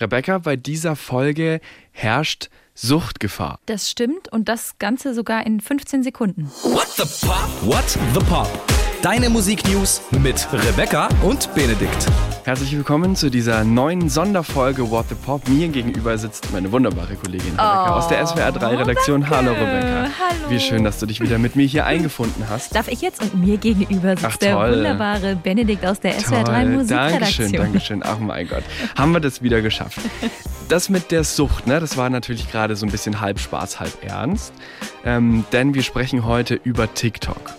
Rebecca, bei dieser Folge herrscht Suchtgefahr. Das stimmt und das Ganze sogar in 15 Sekunden. What the Pop? What the Pop? Deine Musiknews mit Rebecca und Benedikt. Herzlich willkommen zu dieser neuen Sonderfolge What the Pop. Mir gegenüber sitzt meine wunderbare Kollegin Rebecca Oh, aus der SWR 3 Redaktion. danke. Hallo Rebecca. Hallo. Wie schön, dass du dich wieder mit mir hier eingefunden hast. Darf ich jetzt und mir gegenüber sitzt Ach, der wunderbare Benedikt aus der SWR 3 Toll. Musikredaktion. Dankeschön, Dankeschön. Ach mein Gott. Haben wir das wieder geschafft. Das mit der Sucht, ne, das war natürlich gerade so ein bisschen halb Spaß, halb ernst. Ähm, denn wir sprechen heute über TikTok.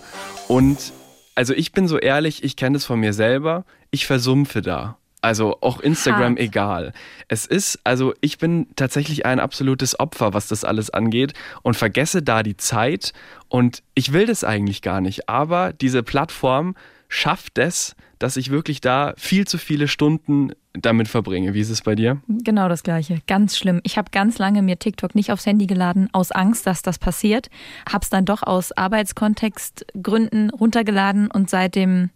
Und also ich bin so ehrlich, ich kenne das von mir selber. Ich versumpfe da. Also auch Instagram Hart. egal. Es ist, also ich bin tatsächlich ein absolutes Opfer, was das alles angeht und vergesse da die Zeit und ich will das eigentlich gar nicht. Aber diese Plattform schafft es, dass ich wirklich da viel zu viele Stunden damit verbringe. Wie ist es bei dir? Genau das gleiche. Ganz schlimm. Ich habe ganz lange mir TikTok nicht aufs Handy geladen, aus Angst, dass das passiert. Hab's dann doch aus Arbeitskontextgründen runtergeladen und seitdem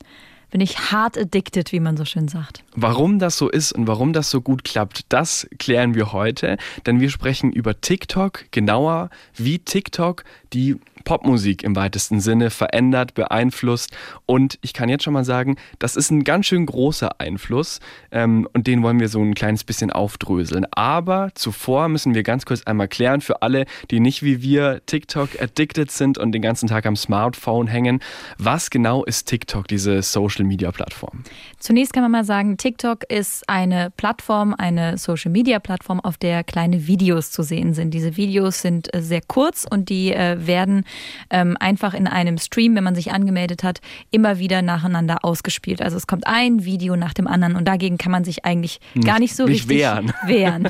bin ich hart addicted, wie man so schön sagt. Warum das so ist und warum das so gut klappt, das klären wir heute, denn wir sprechen über TikTok, genauer wie TikTok die Popmusik im weitesten Sinne verändert, beeinflusst und ich kann jetzt schon mal sagen, das ist ein ganz schön großer Einfluss ähm, und den wollen wir so ein kleines bisschen aufdröseln. Aber zuvor müssen wir ganz kurz einmal klären für alle, die nicht wie wir TikTok addicted sind und den ganzen Tag am Smartphone hängen, was genau ist TikTok, diese Social-Media-Plattform? Zunächst kann man mal sagen, TikTok ist eine Plattform, eine Social-Media-Plattform, auf der kleine Videos zu sehen sind. Diese Videos sind äh, sehr kurz und die äh, werden ähm, einfach in einem Stream, wenn man sich angemeldet hat, immer wieder nacheinander ausgespielt. Also es kommt ein Video nach dem anderen und dagegen kann man sich eigentlich gar nicht so nicht richtig wehren. wehren.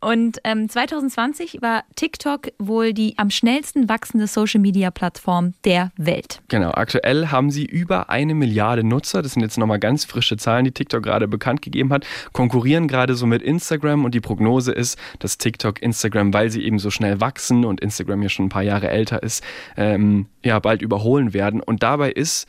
Und ähm, 2020 war TikTok wohl die am schnellsten wachsende Social-Media-Plattform der Welt. Genau, aktuell haben sie über eine Milliarde Nutzer. Das sind jetzt nochmal ganz frische Zahlen, die TikTok gerade bekannt gegeben hat. Konkurrieren gerade so mit Instagram und die Prognose ist, dass TikTok, Instagram, weil sie eben so schnell wachsen und Instagram ja schon ein paar Jahre älter ist, ähm, ja, bald überholen werden. Und dabei ist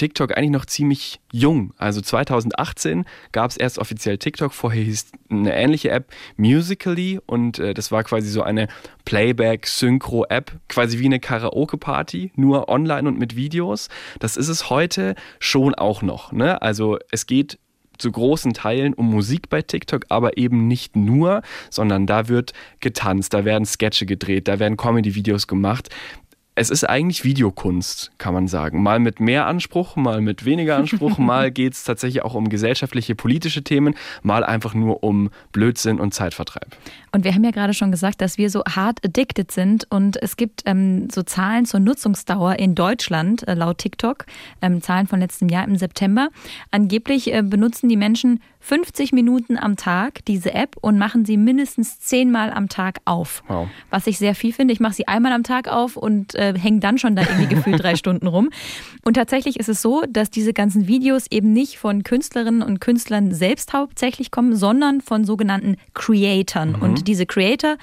TikTok eigentlich noch ziemlich jung. Also 2018 gab es erst offiziell TikTok, vorher hieß eine ähnliche App Musically und äh, das war quasi so eine Playback-Synchro-App, quasi wie eine Karaoke-Party, nur online und mit Videos. Das ist es heute schon auch noch. Ne? Also es geht zu großen Teilen um Musik bei TikTok, aber eben nicht nur, sondern da wird getanzt, da werden Sketche gedreht, da werden Comedy-Videos gemacht. Es ist eigentlich Videokunst, kann man sagen. Mal mit mehr Anspruch, mal mit weniger Anspruch, mal geht es tatsächlich auch um gesellschaftliche, politische Themen, mal einfach nur um Blödsinn und Zeitvertreib. Und wir haben ja gerade schon gesagt, dass wir so hart addicted sind und es gibt ähm, so Zahlen zur Nutzungsdauer in Deutschland äh, laut TikTok, ähm, Zahlen von letztem Jahr im September. Angeblich äh, benutzen die Menschen 50 Minuten am Tag diese App und machen sie mindestens zehnmal am Tag auf. Wow. Was ich sehr viel finde. Ich mache sie einmal am Tag auf und äh, hänge dann schon da irgendwie gefühlt drei Stunden rum. Und tatsächlich ist es so, dass diese ganzen Videos eben nicht von Künstlerinnen und Künstlern selbst hauptsächlich kommen, sondern von sogenannten Creatoren. Und diese Creator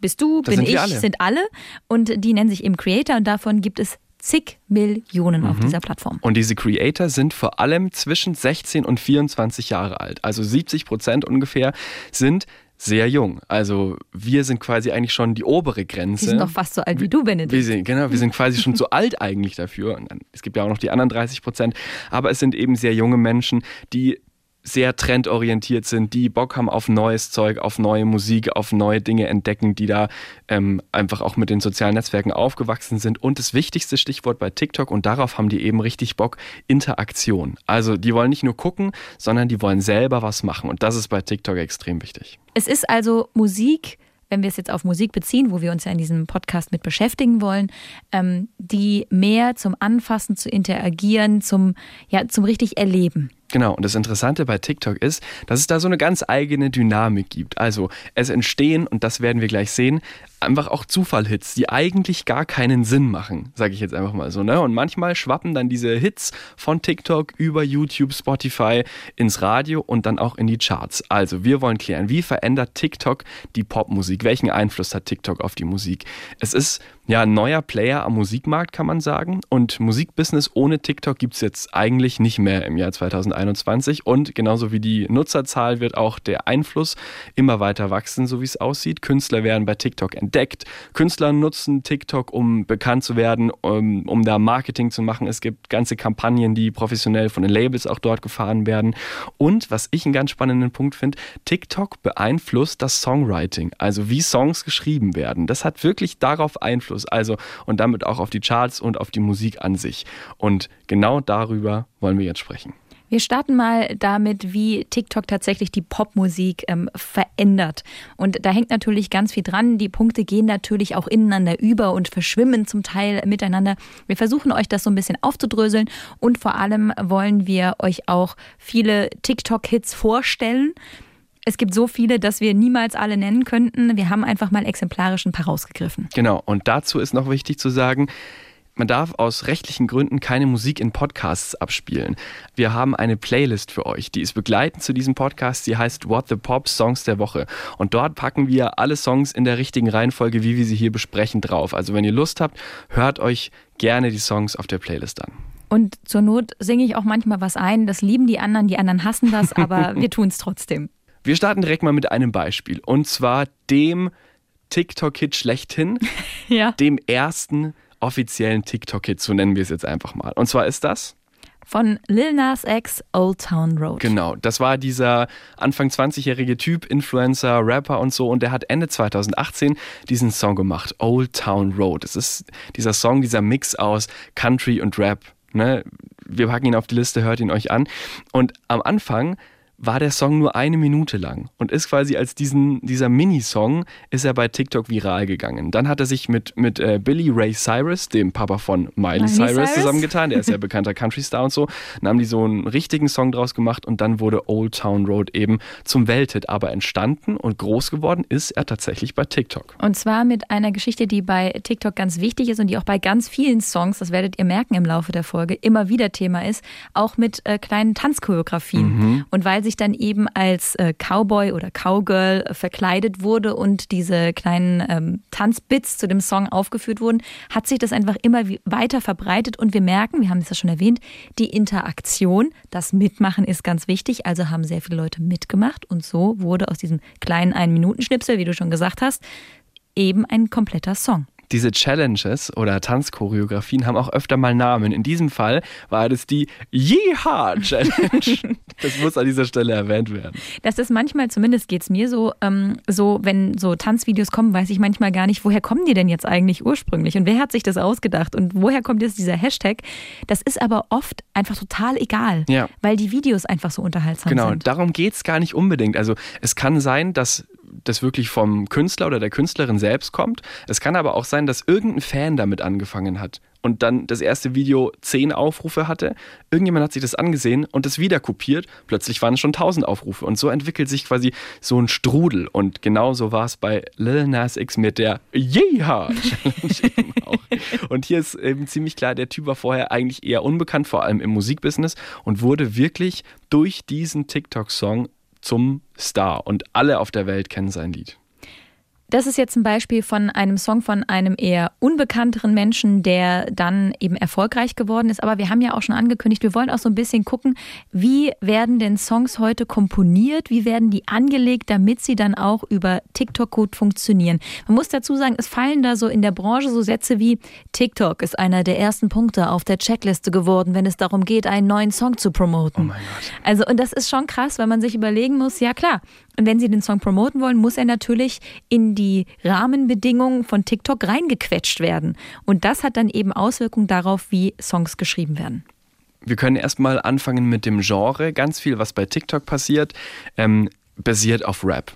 bist du, Mhm. Das bin ich, alle. sind alle. Und die nennen sich eben Creator und davon gibt es zig Millionen Mhm. auf dieser Plattform. Und diese Creator sind vor allem zwischen 16 und 24 Jahre alt. Also 70 Prozent ungefähr sind sehr jung. Also wir sind quasi eigentlich schon die obere Grenze. Die sind doch fast so alt wie du, Benedikt. Wir sind, genau, wir sind quasi schon zu alt eigentlich dafür. Und dann, es gibt ja auch noch die anderen 30 Prozent. Aber es sind eben sehr junge Menschen, die sehr trendorientiert sind, die Bock haben auf neues Zeug, auf neue Musik, auf neue Dinge entdecken, die da ähm, einfach auch mit den sozialen Netzwerken aufgewachsen sind. Und das wichtigste Stichwort bei TikTok, und darauf haben die eben richtig Bock, Interaktion. Also die wollen nicht nur gucken, sondern die wollen selber was machen. Und das ist bei TikTok extrem wichtig. Es ist also Musik, wenn wir es jetzt auf Musik beziehen, wo wir uns ja in diesem Podcast mit beschäftigen wollen, ähm, die mehr zum Anfassen, zu interagieren, zum, ja, zum richtig Erleben. Genau, und das Interessante bei TikTok ist, dass es da so eine ganz eigene Dynamik gibt. Also es entstehen, und das werden wir gleich sehen, einfach auch Zufallhits, die eigentlich gar keinen Sinn machen, sage ich jetzt einfach mal so. Ne? Und manchmal schwappen dann diese Hits von TikTok über YouTube, Spotify ins Radio und dann auch in die Charts. Also wir wollen klären, wie verändert TikTok die Popmusik? Welchen Einfluss hat TikTok auf die Musik? Es ist ja, ein neuer Player am Musikmarkt, kann man sagen. Und Musikbusiness ohne TikTok gibt es jetzt eigentlich nicht mehr im Jahr 2021. Und genauso wie die Nutzerzahl wird auch der Einfluss immer weiter wachsen, so wie es aussieht. Künstler werden bei TikTok entdeckt. Künstler nutzen TikTok, um bekannt zu werden, um, um da Marketing zu machen. Es gibt ganze Kampagnen, die professionell von den Labels auch dort gefahren werden. Und was ich einen ganz spannenden Punkt finde, TikTok beeinflusst das Songwriting, also wie Songs geschrieben werden. Das hat wirklich darauf. Einfluss. Also und damit auch auf die Charts und auf die Musik an sich. Und genau darüber wollen wir jetzt sprechen. Wir starten mal damit, wie TikTok tatsächlich die Popmusik ähm, verändert. Und da hängt natürlich ganz viel dran. Die Punkte gehen natürlich auch ineinander über und verschwimmen zum Teil miteinander. Wir versuchen euch das so ein bisschen aufzudröseln und vor allem wollen wir euch auch viele TikTok-Hits vorstellen. Es gibt so viele, dass wir niemals alle nennen könnten. Wir haben einfach mal exemplarisch ein paar rausgegriffen. Genau, und dazu ist noch wichtig zu sagen, man darf aus rechtlichen Gründen keine Musik in Podcasts abspielen. Wir haben eine Playlist für euch, die ist begleitend zu diesem Podcast. Die heißt What the Pop Songs der Woche. Und dort packen wir alle Songs in der richtigen Reihenfolge, wie wir sie hier besprechen, drauf. Also wenn ihr Lust habt, hört euch gerne die Songs auf der Playlist an. Und zur Not singe ich auch manchmal was ein. Das lieben die anderen, die anderen hassen das, aber wir tun es trotzdem. Wir starten direkt mal mit einem Beispiel. Und zwar dem TikTok-Hit schlechthin. ja. Dem ersten offiziellen TikTok-Hit, so nennen wir es jetzt einfach mal. Und zwar ist das? Von Lil Nas X Old Town Road. Genau, das war dieser Anfang 20-jährige Typ, Influencer, Rapper und so. Und der hat Ende 2018 diesen Song gemacht, Old Town Road. Das ist dieser Song, dieser Mix aus Country und Rap. Ne? Wir packen ihn auf die Liste, hört ihn euch an. Und am Anfang war der Song nur eine Minute lang und ist quasi als diesen, dieser Minisong ist er bei TikTok viral gegangen. Dann hat er sich mit, mit äh, Billy Ray Cyrus, dem Papa von Miley, Miley Cyrus, Cyrus, zusammengetan, der ist ja bekannter Country-Star und so. Dann haben die so einen richtigen Song draus gemacht und dann wurde Old Town Road eben zum Welthit. Aber entstanden und groß geworden ist er tatsächlich bei TikTok. Und zwar mit einer Geschichte, die bei TikTok ganz wichtig ist und die auch bei ganz vielen Songs, das werdet ihr merken im Laufe der Folge, immer wieder Thema ist, auch mit äh, kleinen Tanzchoreografien. Mhm. Und weil sich dann eben als äh, Cowboy oder Cowgirl verkleidet wurde und diese kleinen ähm, Tanzbits zu dem Song aufgeführt wurden, hat sich das einfach immer weiter verbreitet. Und wir merken, wir haben es ja schon erwähnt, die Interaktion, das Mitmachen ist ganz wichtig, also haben sehr viele Leute mitgemacht. Und so wurde aus diesem kleinen Ein-Minuten-Schnipsel, wie du schon gesagt hast, eben ein kompletter Song. Diese Challenges oder Tanzchoreografien haben auch öfter mal Namen. In diesem Fall war das die Yeehaw Challenge. das muss an dieser Stelle erwähnt werden. Das ist manchmal, zumindest geht es mir so, ähm, so, wenn so Tanzvideos kommen, weiß ich manchmal gar nicht, woher kommen die denn jetzt eigentlich ursprünglich und wer hat sich das ausgedacht und woher kommt jetzt dieser Hashtag. Das ist aber oft einfach total egal, ja. weil die Videos einfach so unterhaltsam genau, sind. Genau, darum geht es gar nicht unbedingt. Also es kann sein, dass das wirklich vom Künstler oder der Künstlerin selbst kommt. Es kann aber auch sein, dass irgendein Fan damit angefangen hat und dann das erste Video zehn Aufrufe hatte. Irgendjemand hat sich das angesehen und das wieder kopiert. Plötzlich waren es schon tausend Aufrufe. Und so entwickelt sich quasi so ein Strudel. Und genauso war es bei Lil Nas X mit der Yeehaw Challenge. Und hier ist eben ziemlich klar, der Typ war vorher eigentlich eher unbekannt, vor allem im Musikbusiness und wurde wirklich durch diesen TikTok-Song zum Star und alle auf der Welt kennen sein Lied. Das ist jetzt ein Beispiel von einem Song von einem eher unbekannteren Menschen, der dann eben erfolgreich geworden ist. Aber wir haben ja auch schon angekündigt, wir wollen auch so ein bisschen gucken, wie werden denn Songs heute komponiert, wie werden die angelegt, damit sie dann auch über TikTok gut funktionieren. Man muss dazu sagen, es fallen da so in der Branche so Sätze wie TikTok ist einer der ersten Punkte auf der Checkliste geworden, wenn es darum geht, einen neuen Song zu promoten. Oh mein Gott. Also, und das ist schon krass, weil man sich überlegen muss, ja klar, und wenn Sie den Song promoten wollen, muss er natürlich in die Rahmenbedingungen von TikTok reingequetscht werden. Und das hat dann eben Auswirkungen darauf, wie Songs geschrieben werden. Wir können erstmal anfangen mit dem Genre. Ganz viel, was bei TikTok passiert, ähm, basiert auf Rap.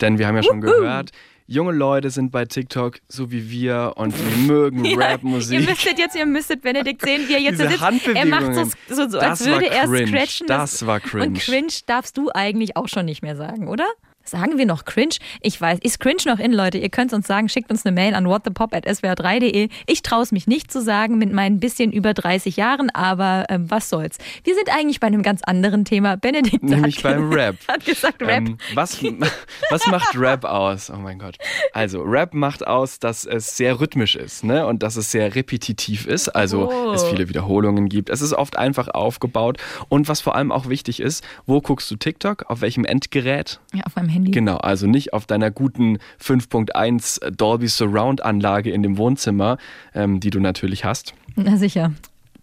Denn wir haben ja schon gehört, junge Leute sind bei TikTok so wie wir und die mögen ja, Rap-Musik. Ihr müsstet jetzt, ihr müsstet Benedikt sehen, wie er jetzt Diese sitzt. Er macht so, so, so als würde er scratchen. Das war cringe. Und cringe darfst du eigentlich auch schon nicht mehr sagen, oder? Sagen wir noch cringe? Ich weiß, ist cringe noch in, Leute? Ihr könnt uns sagen, schickt uns eine Mail an whatthepop.swr3.de. Ich traue es mich nicht zu sagen mit meinen bisschen über 30 Jahren, aber ähm, was soll's. Wir sind eigentlich bei einem ganz anderen Thema. Benedikt Nämlich hat, beim Rap. hat gesagt Rap. Ähm, was, was macht Rap aus? Oh mein Gott. Also, Rap macht aus, dass es sehr rhythmisch ist ne? und dass es sehr repetitiv ist. Also, Oh. es viele Wiederholungen gibt. Es ist oft einfach aufgebaut. Und was vor allem auch wichtig ist, wo guckst du TikTok? Auf welchem Endgerät? ja, auf meinem Handy. Genau, also nicht auf deiner guten 5.1 Dolby Surround Anlage in dem Wohnzimmer, ähm, die du natürlich hast. Na sicher.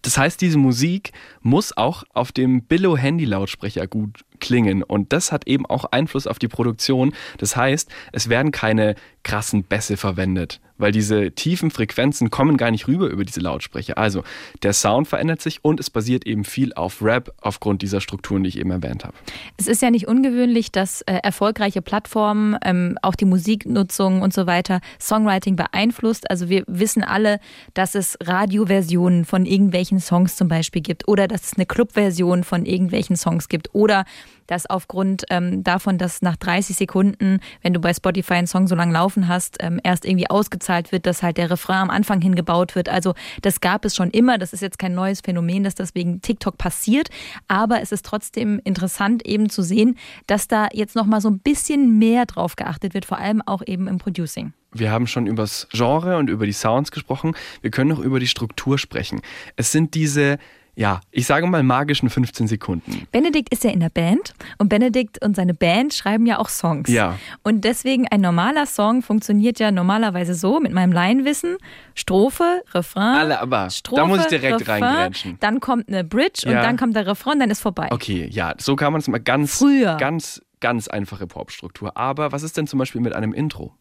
Das heißt, diese Musik muss auch auf dem Billo-Handy-Lautsprecher gut klingen. Und das hat eben auch Einfluss auf die Produktion. Das heißt, es werden keine krassen Bässe verwendet, weil diese tiefen Frequenzen kommen gar nicht rüber über diese Lautsprecher. Also der Sound verändert sich und es basiert eben viel auf Rap aufgrund dieser Strukturen, die ich eben erwähnt habe. Es ist ja nicht ungewöhnlich, dass äh, erfolgreiche Plattformen ähm, auch die Musiknutzung und so weiter Songwriting beeinflusst. Also wir wissen alle, dass es Radioversionen von irgendwelchen Songs zum Beispiel gibt oder dass es eine Clubversion von irgendwelchen Songs gibt oder dass aufgrund ähm, davon, dass nach 30 Sekunden, wenn du bei Spotify einen Song so lange laufen hast, ähm, erst irgendwie ausgezahlt wird, dass halt der Refrain am Anfang hingebaut wird. Also das gab es schon immer. Das ist jetzt kein neues Phänomen, das deswegen TikTok passiert. Aber es ist trotzdem interessant eben zu sehen, dass da jetzt nochmal so ein bisschen mehr drauf geachtet wird, vor allem auch eben im Producing. Wir haben schon über das Genre und über die Sounds gesprochen. Wir können noch über die Struktur sprechen. Es sind diese, ja, ich sage mal magischen 15 Sekunden. Benedikt ist ja in der Band und Benedikt und seine Band schreiben ja auch Songs. Ja. Und deswegen ein normaler Song funktioniert ja normalerweise so mit meinem Laienwissen: Strophe, Refrain, Alle, aber Strophe, da muss ich direkt Refrain, reingrätschen. Dann kommt eine Bridge und Ja. dann kommt der Refrain, dann ist vorbei. Okay, ja, so kann man es mal ganz, Früher. ganz, ganz einfache Popstruktur. Aber was ist denn zum Beispiel mit einem Intro?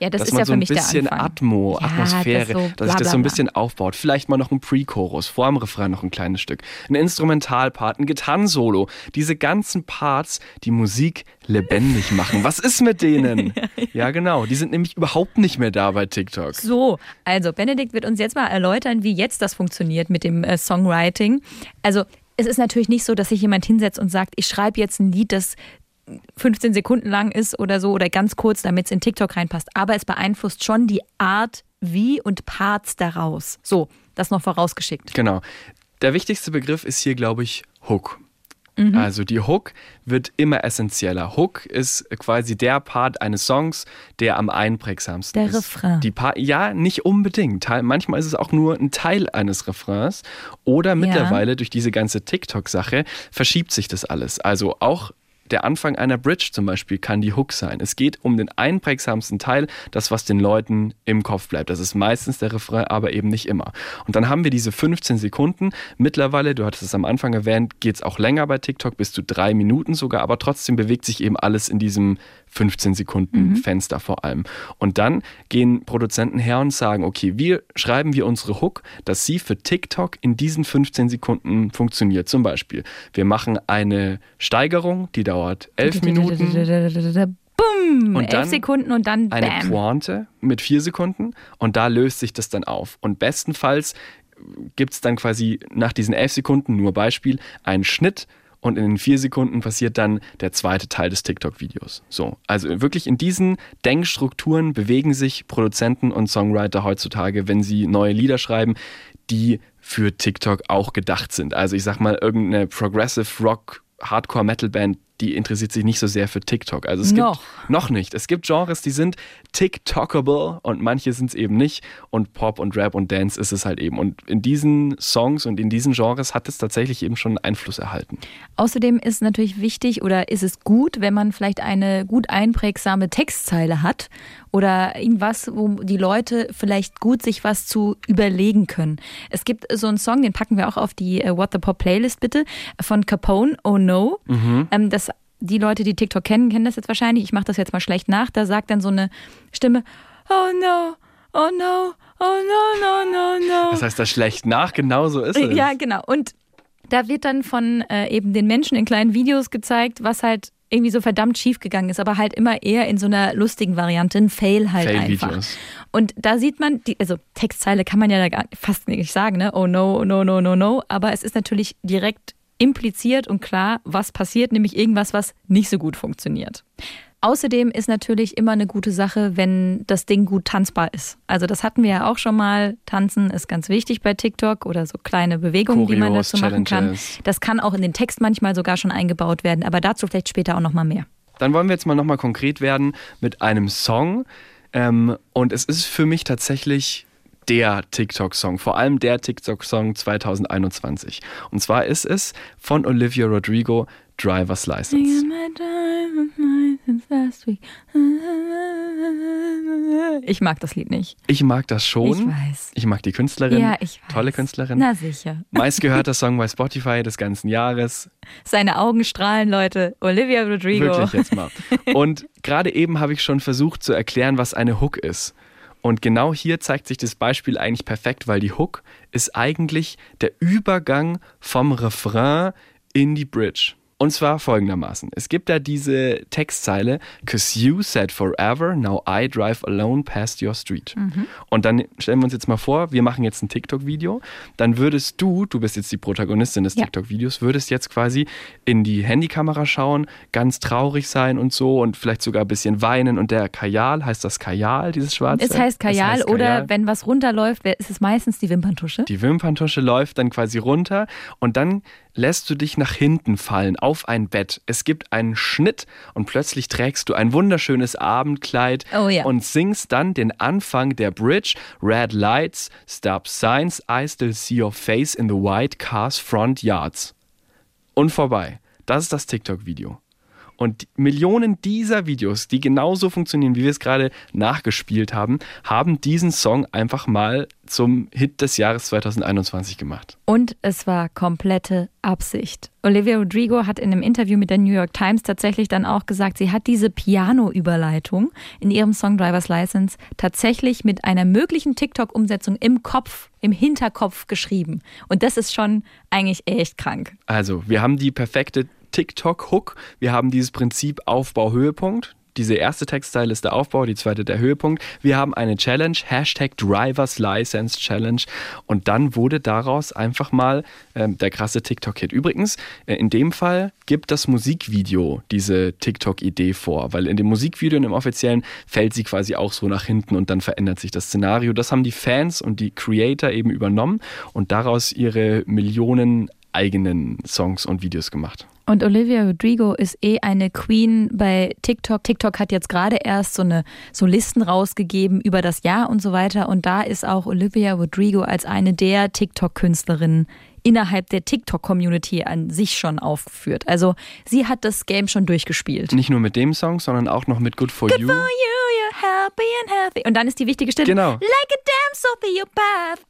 Ja, das dass ist man ja so für ein mich bisschen. Atmo, Ja, Atmosphäre, das so dass bla, sich das bla, so ein bla. bisschen aufbaut. Vielleicht mal noch ein Pre-Chorus, vor dem Refrain noch ein kleines Stück. Ein Instrumentalpart, ein Gitarrensolo. Diese ganzen Parts, die Musik lebendig machen. Was ist mit denen? ja, genau. Die sind nämlich überhaupt nicht mehr da bei TikTok. So, also Benedikt wird uns jetzt mal erläutern, wie jetzt das funktioniert mit dem äh, Songwriting. Also es ist natürlich nicht so, dass sich jemand hinsetzt und sagt, ich schreibe jetzt ein Lied, das 15 Sekunden lang ist oder so oder ganz kurz, damit es in TikTok reinpasst. Aber es beeinflusst schon die Art, wie und Parts daraus. So, das noch vorausgeschickt. Genau. Der wichtigste Begriff ist hier, glaube ich, Hook. Mhm. Also die Hook wird immer essentieller. Hook ist quasi der Part eines Songs, der am einprägsamsten Der ist. Refrain. Die pa ja, nicht unbedingt. Manchmal ist es auch nur ein Teil eines Refrains. Oder mittlerweile durch diese ganze TikTok-Sache verschiebt sich das alles. Also auch der Anfang einer Bridge zum Beispiel kann die Hook sein. Es geht um den einprägsamsten Teil, das, was den Leuten im Kopf bleibt. Das ist meistens der Refrain, aber eben nicht immer. Und dann haben wir diese 15 Sekunden. Mittlerweile, du hattest es am Anfang erwähnt, geht es auch länger bei TikTok, bis zu drei Minuten sogar, aber trotzdem bewegt sich eben alles in diesem 15 Sekunden Fenster vor allem. Und dann gehen Produzenten her und sagen, okay, wir schreiben wir unsere Hook, dass sie für TikTok in diesen 15 Sekunden funktioniert. Zum Beispiel, wir machen eine Steigerung, die dauert 11 Minuten. Bumm! Und elf dann Sekunden und dann Eine bam. Pointe mit vier Sekunden und da löst sich das dann auf. Und bestenfalls gibt es dann quasi nach diesen elf Sekunden, nur Beispiel, einen Schnitt und in den vier Sekunden passiert dann der zweite Teil des TikTok-Videos. So, also wirklich in diesen Denkstrukturen bewegen sich Produzenten und Songwriter heutzutage, wenn sie neue Lieder schreiben, die für TikTok auch gedacht sind. Also ich sag mal, irgendeine Progressive Rock Hardcore Metal Band, die interessiert sich nicht so sehr für TikTok. Also es Noch. gibt noch nicht. Es gibt Genres, die sind TikTokable und manche sind es eben nicht. Und Pop und Rap und Dance ist es halt eben. Und in diesen Songs und in diesen Genres hat es tatsächlich eben schon Einfluss erhalten. Außerdem ist natürlich wichtig oder ist es gut, wenn man vielleicht eine gut einprägsame Textzeile hat oder irgendwas, wo die Leute vielleicht gut sich was zu überlegen können. Es gibt so einen Song, den packen wir auch auf die äh, What the Pop Playlist bitte, von Capone, Oh No. Ähm, das, die Leute, die TikTok kennen, kennen das jetzt wahrscheinlich. Ich mache das jetzt mal schlecht nach. Da sagt dann so eine Stimme, Oh no, oh no, oh no, no, no, no. Das heißt, das schlecht nach, genau so ist es. Ja, genau. Und da wird dann von äh, eben den Menschen in kleinen Videos gezeigt, was halt irgendwie so verdammt schief gegangen ist, aber halt immer eher in so einer lustigen Variante, ein Fail halt einfach. Fail-Videos. Und da sieht man, die, also Textzeile kann man ja da fast nicht sagen, ne? Oh no, no, no, no, no. Aber es ist natürlich direkt impliziert und klar, was passiert, nämlich irgendwas, was nicht so gut funktioniert. Außerdem ist natürlich immer eine gute Sache, wenn das Ding gut tanzbar ist. Also das hatten wir ja auch schon mal. Tanzen ist ganz wichtig bei TikTok oder so kleine Bewegungen, die man dazu machen kann. Das kann auch in den Text manchmal sogar schon eingebaut werden, aber dazu vielleicht später auch noch mal mehr. Dann wollen wir jetzt mal nochmal konkret werden mit einem Song. Ähm, und es ist für mich tatsächlich der TikTok-Song, vor allem der TikTok-Song 2021. Und zwar ist es von Olivia Rodrigo, Driver's License. Ich mag das Lied nicht. Ich mag das schon. Ich weiß. Ich mag die Künstlerin. Ja, ich weiß. Tolle Künstlerin. Na sicher. Meistgehörter Song bei Spotify des ganzen Jahres. Seine Augen strahlen, Leute. Olivia Rodrigo. Wirklich jetzt mal. Und gerade eben habe ich schon versucht zu erklären, was eine Hook ist. Und genau hier zeigt sich das Beispiel eigentlich perfekt, weil die Hook ist eigentlich der Übergang vom Refrain in die Bridge. Und zwar folgendermaßen. Es gibt da diese Textzeile, Cause you said forever, now I drive alone past your street. Und dann stellen wir uns jetzt mal vor, wir machen jetzt ein TikTok-Video. Dann würdest du, du bist jetzt die Protagonistin des Ja. TikTok-Videos, würdest jetzt quasi in die Handykamera schauen, ganz traurig sein und so und vielleicht sogar ein bisschen weinen. Und der Kajal, heißt das Kajal, dieses schwarze? Es heißt Kajal Es heißt oder Kajal. wenn was runterläuft, ist es meistens die Wimperntusche. Die Wimperntusche läuft dann quasi runter und dann lässt du dich nach hinten fallen auf ein Bett. Es gibt einen Schnitt und plötzlich trägst du ein wunderschönes Abendkleid Oh ja. und singst dann den Anfang der Bridge. Red lights, stop signs, I still see your face in the white car's front yards. Und vorbei. Das ist das TikTok-Video. Und Millionen dieser Videos, die genauso funktionieren, wie wir es gerade nachgespielt haben, haben diesen Song einfach mal zum Hit des Jahres 2021 gemacht. Und es war komplette Absicht. Olivia Rodrigo hat in einem Interview mit der New York Times tatsächlich dann auch gesagt, sie hat diese Piano-Überleitung in ihrem Song Driver's License tatsächlich mit einer möglichen TikTok-Umsetzung im Kopf, im Hinterkopf geschrieben. Und das ist schon eigentlich echt krank. Also, wir haben die perfekte TikTok-Hook. Wir haben dieses Prinzip Aufbau-Höhepunkt. Diese erste Textzeile ist der Aufbau, die zweite der Höhepunkt. Wir haben eine Challenge, Hashtag Drivers License Challenge. Und dann wurde daraus einfach mal ähm, der krasse TikTok-Hit. Übrigens, äh, in dem Fall gibt das Musikvideo diese TikTok-Idee vor, weil in dem Musikvideo, in dem offiziellen, fällt sie quasi auch so nach hinten und dann verändert sich das Szenario. Das haben die Fans und die Creator eben übernommen und daraus ihre Millionen eigenen Songs und Videos gemacht. Und Olivia Rodrigo ist eh eine Queen bei TikTok. TikTok hat jetzt gerade erst so eine so Listen rausgegeben über das Jahr und so weiter. Und da ist auch Olivia Rodrigo als eine der TikTok-Künstlerinnen innerhalb der TikTok-Community an sich schon aufgeführt. Also sie hat das Game schon durchgespielt. Nicht nur mit dem Song, sondern auch noch mit Good For You. For you, happy and healthy. Und dann ist die wichtige Stelle. Genau. Like a damsel through your path.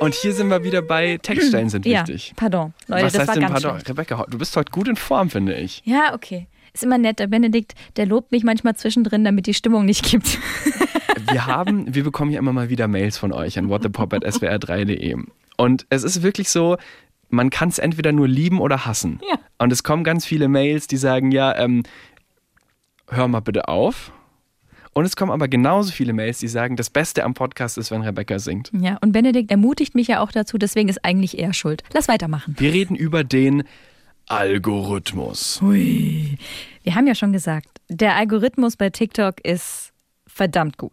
Und hier sind wir wieder bei Textstellen sind Ja, wichtig. pardon. Leute, Was das heißt war denn, ganz pardon, schlecht. Rebecca, du bist heute gut in Form, finde ich. Ja, okay. Ist immer nett. Der Benedikt, der lobt mich manchmal zwischendrin, damit die Stimmung nicht gibt. Wir haben, wir bekommen ja immer mal wieder Mails von euch an whatthepop.swr3.de. Und es ist wirklich so, man kann es entweder nur lieben oder hassen. Ja. Und es kommen ganz viele Mails, die sagen, ja, ähm, hör mal bitte auf. Und es kommen aber genauso viele Mails, die sagen, das Beste am Podcast ist, wenn Rebecca singt. Ja, und Benedikt ermutigt mich ja auch dazu, deswegen ist eigentlich er schuld. Lass weitermachen. Wir reden über den Algorithmus. Hui. Wir haben ja schon gesagt, der Algorithmus bei TikTok ist verdammt gut.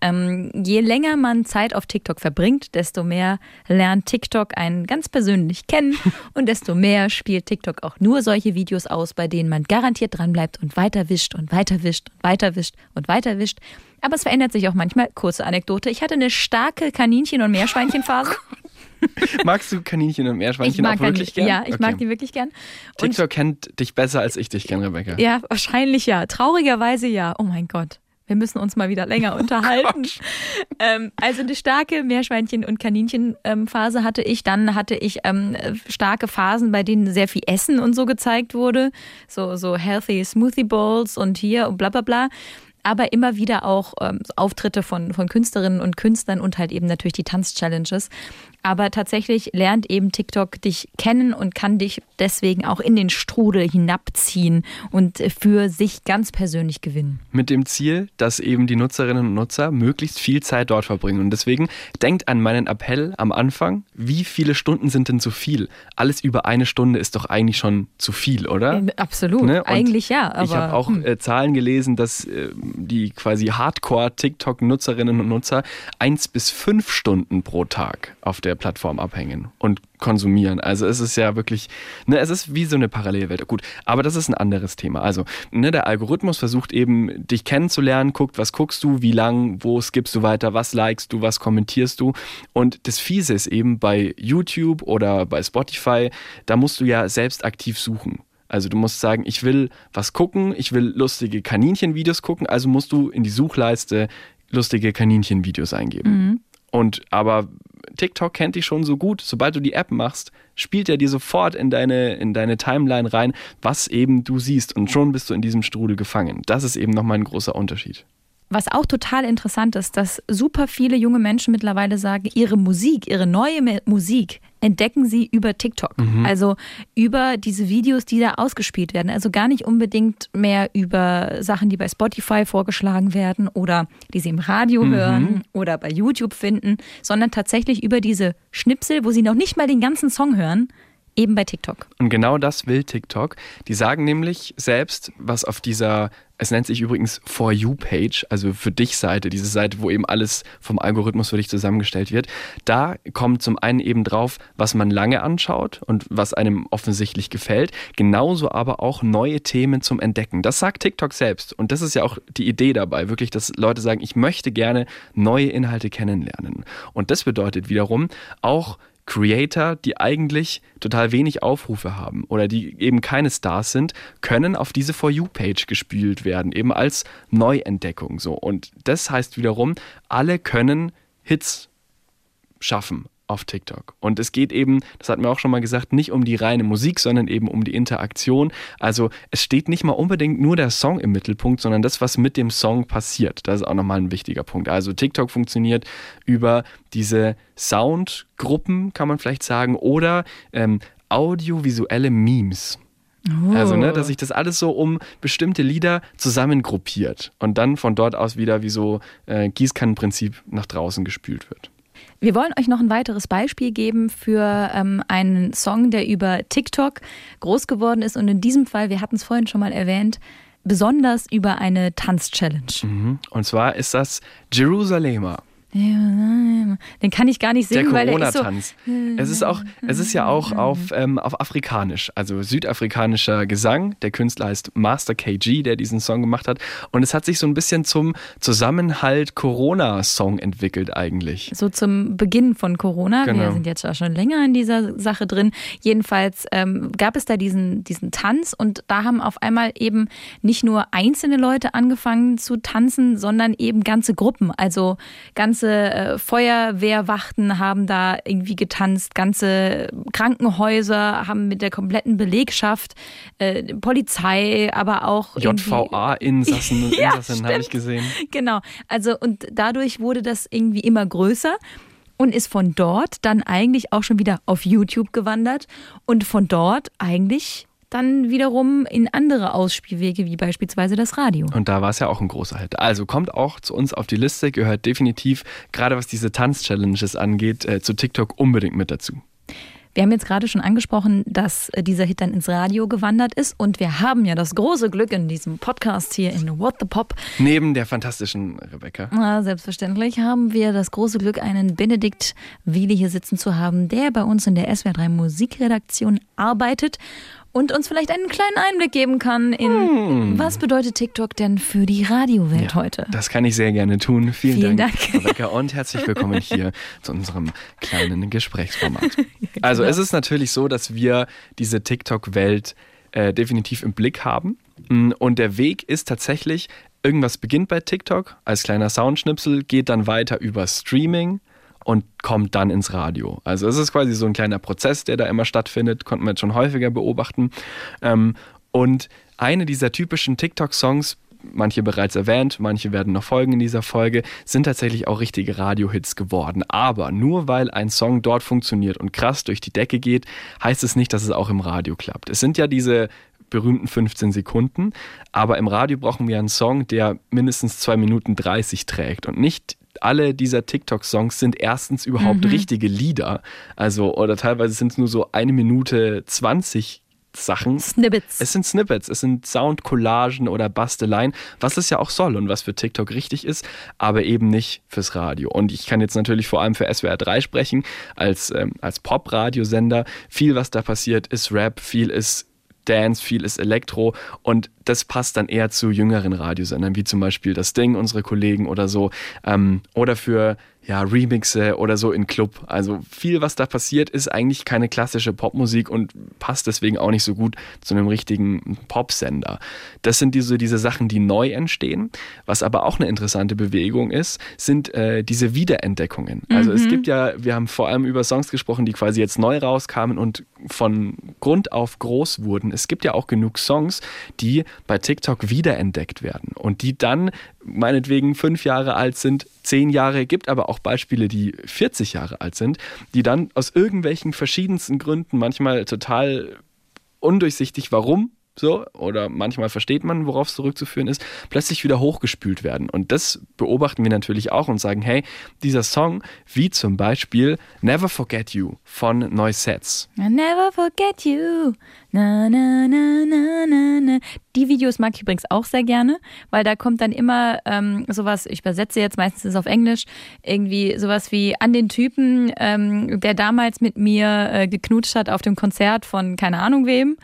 Ähm, je länger man Zeit auf TikTok verbringt, desto mehr lernt TikTok einen ganz persönlich kennen und desto mehr spielt TikTok auch nur solche Videos aus, bei denen man garantiert dranbleibt und weiterwischt und weiterwischt und weiterwischt und weiterwischt. Aber es verändert sich auch manchmal. Kurze Anekdote. Ich hatte eine starke Kaninchen- und Meerschweinchenphase. Magst du Kaninchen und Meerschweinchen auch wirklich gern? Ja, ich Okay. mag die wirklich gern. Und TikTok kennt dich besser als ich dich kenne, Rebecca. ja, wahrscheinlich ja. Traurigerweise ja. Oh mein Gott. Wir müssen uns mal wieder länger unterhalten. ähm, also eine starke Meerschweinchen- und Kaninchenphase hatte ich. Dann hatte ich ähm, starke Phasen, bei denen sehr viel Essen und so gezeigt wurde. So, so healthy Smoothie Bowls und hier und bla bla bla. Aber immer wieder auch ähm, Auftritte von, von Künstlerinnen und Künstlern und halt eben natürlich die Tanz-Challenges. Aber tatsächlich lernt eben TikTok dich kennen und kann dich deswegen auch in den Strudel hinabziehen und für sich ganz persönlich gewinnen. Mit dem Ziel, dass eben die Nutzerinnen und Nutzer möglichst viel Zeit dort verbringen. Und deswegen denkt an meinen Appell am Anfang, wie viele Stunden sind denn zu viel? Alles über eine Stunde ist doch eigentlich schon zu viel, oder? Äh, absolut, ne? eigentlich ja. ich habe auch hm. äh, Zahlen gelesen, dass äh, die quasi Hardcore-TikTok-Nutzerinnen und Nutzer eins bis fünf Stunden pro Tag auf der Plattform abhängen und konsumieren. Also es ist ja wirklich, ne, es ist wie so eine Parallelwelt. Gut, aber das ist ein anderes Thema. Also, ne, der Algorithmus versucht eben, dich kennenzulernen, guckt, was guckst du, wie lang, wo skippst du weiter, was likest du, was kommentierst du. Und das Fiese ist eben bei YouTube oder bei Spotify, da musst du ja selbst aktiv suchen. Also du musst sagen, ich will was gucken, ich will lustige Kaninchenvideos gucken, also musst du in die Suchleiste lustige Kaninchenvideos eingeben. Mhm. Und aber TikTok kennt dich schon so gut, sobald du die App machst, spielt er dir sofort in deine, in deine Timeline rein, was eben du siehst und schon bist du in diesem Strudel gefangen. Das ist eben nochmal ein großer Unterschied. Was auch total interessant ist, dass super viele junge Menschen mittlerweile sagen, ihre Musik, ihre neue Musik entdecken sie über TikTok. Mhm. Also über diese Videos, die da ausgespielt werden. Also gar nicht unbedingt mehr über Sachen, die bei Spotify vorgeschlagen werden oder die sie im Radio mhm. hören oder bei YouTube finden, sondern tatsächlich über diese Schnipsel, wo sie noch nicht mal den ganzen Song hören, eben bei TikTok. Und genau das will TikTok. Die sagen nämlich selbst, was auf dieser es nennt sich übrigens For You Page, also für dich Seite, diese Seite, wo eben alles vom Algorithmus für dich zusammengestellt wird. Da kommt zum einen eben drauf, was man lange anschaut und was einem offensichtlich gefällt, genauso aber auch neue Themen zum Entdecken. Das sagt TikTok selbst und das ist ja auch die Idee dabei, wirklich, dass Leute sagen, ich möchte gerne neue Inhalte kennenlernen. Und das bedeutet wiederum auch Creator, die eigentlich total wenig Aufrufe haben oder die eben keine Stars sind, können auf diese For You-Page gespielt werden, eben als Neuentdeckung so. Und das heißt wiederum, alle können Hits schaffen auf TikTok. Und es geht eben, das hat mir auch schon mal gesagt, nicht um die reine Musik, sondern eben um die Interaktion. Also es steht nicht mal unbedingt nur der Song im Mittelpunkt, sondern das, was mit dem Song passiert. Das ist auch nochmal ein wichtiger Punkt. Also TikTok funktioniert über diese Soundgruppen, kann man vielleicht sagen, oder ähm, audiovisuelle Memes. Oh. Also, ne, dass sich das alles so um bestimmte Lieder zusammengruppiert und dann von dort aus wieder wie so äh, Gießkannenprinzip nach draußen gespült wird. Wir wollen euch noch ein weiteres Beispiel geben für ähm, einen Song, der über TikTok groß geworden ist und in diesem Fall, wir hatten es vorhin schon mal erwähnt, besonders über eine Tanz-Challenge. Mhm. Und zwar ist das Jerusalemer. Den kann ich gar nicht singen, der weil er ist so. Es ist auch, es ist ja auch auf, ähm, auf Afrikanisch, also südafrikanischer Gesang. Der Künstler heißt Master KG, der diesen Song gemacht hat. Und es hat sich so ein bisschen zum Zusammenhalt Corona-Song entwickelt eigentlich. So zum Beginn von Corona. Genau. Wir sind jetzt schon länger in dieser Sache drin. Jedenfalls ähm, gab es da diesen, diesen Tanz und da haben auf einmal eben nicht nur einzelne Leute angefangen zu tanzen, sondern eben ganze Gruppen. Also ganz ganze äh, Feuerwehrwachten haben da irgendwie getanzt, ganze Krankenhäuser haben mit der kompletten Belegschaft, äh, Polizei, aber auch JVA-Insassen und ja, Insassen habe ich gesehen. Genau, also und dadurch wurde das irgendwie immer größer und ist von dort dann eigentlich auch schon wieder auf YouTube gewandert und von dort eigentlich dann wiederum in andere Ausspielwege, wie beispielsweise das Radio. Und da war es ja auch ein großer Hit. Also kommt auch zu uns auf die Liste, gehört definitiv, gerade was diese Tanz-Challenges angeht, äh, zu TikTok unbedingt mit dazu. Wir haben jetzt gerade schon angesprochen, dass äh, dieser Hit dann ins Radio gewandert ist und wir haben ja das große Glück in diesem Podcast hier in What the Pop. Neben der fantastischen Rebecca. Na, selbstverständlich haben wir das große Glück, einen Benedikt Wiele hier sitzen zu haben, der bei uns in der SWR3 Musikredaktion arbeitet und uns vielleicht einen kleinen Einblick geben kann in, hm. was bedeutet TikTok denn für die Radiowelt ja, heute? Das kann ich sehr gerne tun. Vielen, Vielen Dank, Dank. Rebecca, und herzlich willkommen hier zu unserem kleinen Gesprächsformat. Also genau. es ist natürlich so, dass wir diese TikTok-Welt äh, definitiv im Blick haben. Mm, und der Weg ist tatsächlich, irgendwas beginnt bei TikTok als kleiner Soundschnipsel, geht dann weiter über Streaming, und kommt dann ins Radio. Also es ist quasi so ein kleiner Prozess, der da immer stattfindet, konnten wir jetzt schon häufiger beobachten. Ähm, und eine dieser typischen TikTok-Songs manche bereits erwähnt, manche werden noch folgen in dieser Folge, sind tatsächlich auch richtige Radiohits geworden. Aber nur weil ein Song dort funktioniert und krass durch die Decke geht, heißt es nicht, dass es auch im Radio klappt. Es sind ja diese berühmten 15 Sekunden, aber im Radio brauchen wir einen Song, der mindestens 2 Minuten 30 trägt und nicht alle dieser TikTok-Songs sind erstens überhaupt mhm. richtige Lieder. Also, oder teilweise sind es nur so eine Minute 20 Sachen. Snippets. Es sind Snippets, es sind Soundcollagen oder Basteleien, was es ja auch soll und was für TikTok richtig ist, aber eben nicht fürs Radio. Und ich kann jetzt natürlich vor allem für SWR 3 sprechen, als, ähm, als Pop-Radiosender. Viel, was da passiert, ist Rap, viel ist Dance, viel ist Elektro und das passt dann eher zu jüngeren Radiosendern, wie zum Beispiel das Ding, unsere Kollegen oder so. Ähm, oder für ja, Remixe oder so in Club. Also viel, was da passiert, ist eigentlich keine klassische Popmusik und passt deswegen auch nicht so gut zu einem richtigen Popsender. Das sind diese, diese Sachen, die neu entstehen. Was aber auch eine interessante Bewegung ist, sind äh, diese Wiederentdeckungen. Also mhm. es gibt ja, wir haben vor allem über Songs gesprochen, die quasi jetzt neu rauskamen und von Grund auf groß wurden. Es gibt ja auch genug Songs, die bei TikTok wiederentdeckt werden und die dann meinetwegen fünf Jahre alt sind, zehn Jahre, gibt aber auch Beispiele, die 40 Jahre alt sind, die dann aus irgendwelchen verschiedensten Gründen, manchmal total undurchsichtig, warum so, oder manchmal versteht man, worauf es zurückzuführen ist, plötzlich wieder hochgespült werden. Und das beobachten wir natürlich auch und sagen, hey, dieser Song, wie zum Beispiel Never Forget You von Neusets. Never forget you. Na, na, na, na, na, na. Die Videos mag ich übrigens auch sehr gerne, weil da kommt dann immer ähm, sowas, ich übersetze jetzt, meistens auf Englisch, irgendwie sowas wie an den Typen, ähm, der damals mit mir äh, geknutscht hat auf dem Konzert von keine Ahnung wem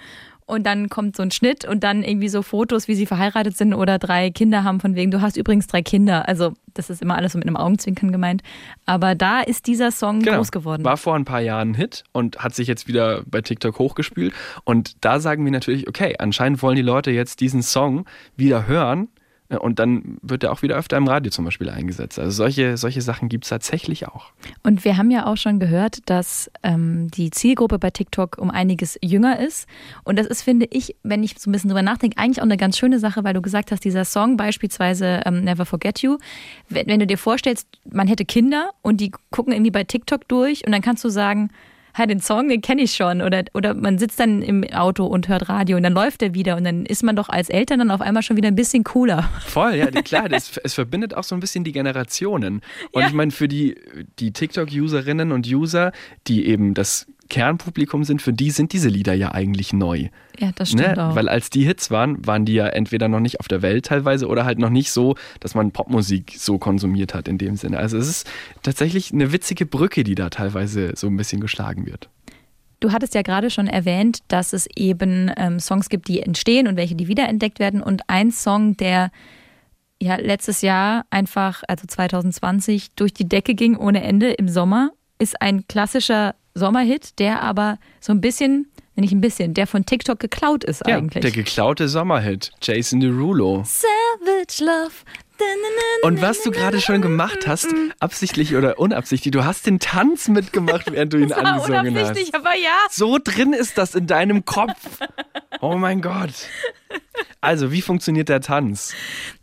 und dann kommt so ein Schnitt und dann irgendwie so Fotos, wie sie verheiratet sind oder drei Kinder haben, von wegen, du hast übrigens drei Kinder. Also, das ist immer alles so mit einem Augenzwinkern gemeint. Aber da ist dieser Song genau. groß geworden. War vor ein paar Jahren ein Hit und hat sich jetzt wieder bei TikTok hochgespült. Und da sagen wir natürlich, okay, anscheinend wollen die Leute jetzt diesen Song wieder hören und dann wird er auch wieder öfter im Radio zum Beispiel eingesetzt. Also solche, solche Sachen gibt es tatsächlich auch. Und wir haben ja auch schon gehört, dass ähm, die Zielgruppe bei TikTok um einiges jünger ist. Und das ist, finde ich, wenn ich so ein bisschen drüber nachdenke, eigentlich auch eine ganz schöne Sache, weil du gesagt hast, dieser Song beispielsweise ähm, Never Forget You, wenn, wenn du dir vorstellst, man hätte Kinder und die gucken irgendwie bei TikTok durch und dann kannst du sagen, ja, den Song, den kenne ich schon. Oder, oder man sitzt dann im Auto und hört Radio und dann läuft der wieder und dann ist man doch als Eltern dann auf einmal schon wieder ein bisschen cooler. Voll, ja, klar, das, es verbindet auch so ein bisschen die Generationen. Und ja. ich meine, für die, die TikTok-Userinnen und User, die eben das Kernpublikum sind, für die sind diese Lieder ja eigentlich neu. Ja, das stimmt ne? auch. Weil als die Hits waren, waren die ja entweder noch nicht auf der Welt teilweise oder halt noch nicht so, dass man Popmusik so konsumiert hat in dem Sinne. Also es ist tatsächlich eine witzige Brücke, die da teilweise so ein bisschen geschlagen wird. Du hattest ja gerade schon erwähnt, dass es eben ähm, Songs gibt, die entstehen und welche, die wiederentdeckt werden. Und ein Song, der ja letztes Jahr einfach, also 2020, durch die Decke ging ohne Ende im Sommer, ist ein klassischer Sommerhit, der aber so ein bisschen, wenn nicht ein bisschen, der von TikTok geklaut ist ja, eigentlich. Der geklaute Sommerhit, Jason Derulo. Savage Love. Und was du gerade schon gemacht hast, absichtlich oder unabsichtlich, du hast den Tanz mitgemacht, während du ihn das war angesungen unabsichtlich, hast. aber ja. So drin ist das in deinem Kopf. Oh mein Gott. Also, wie funktioniert der Tanz?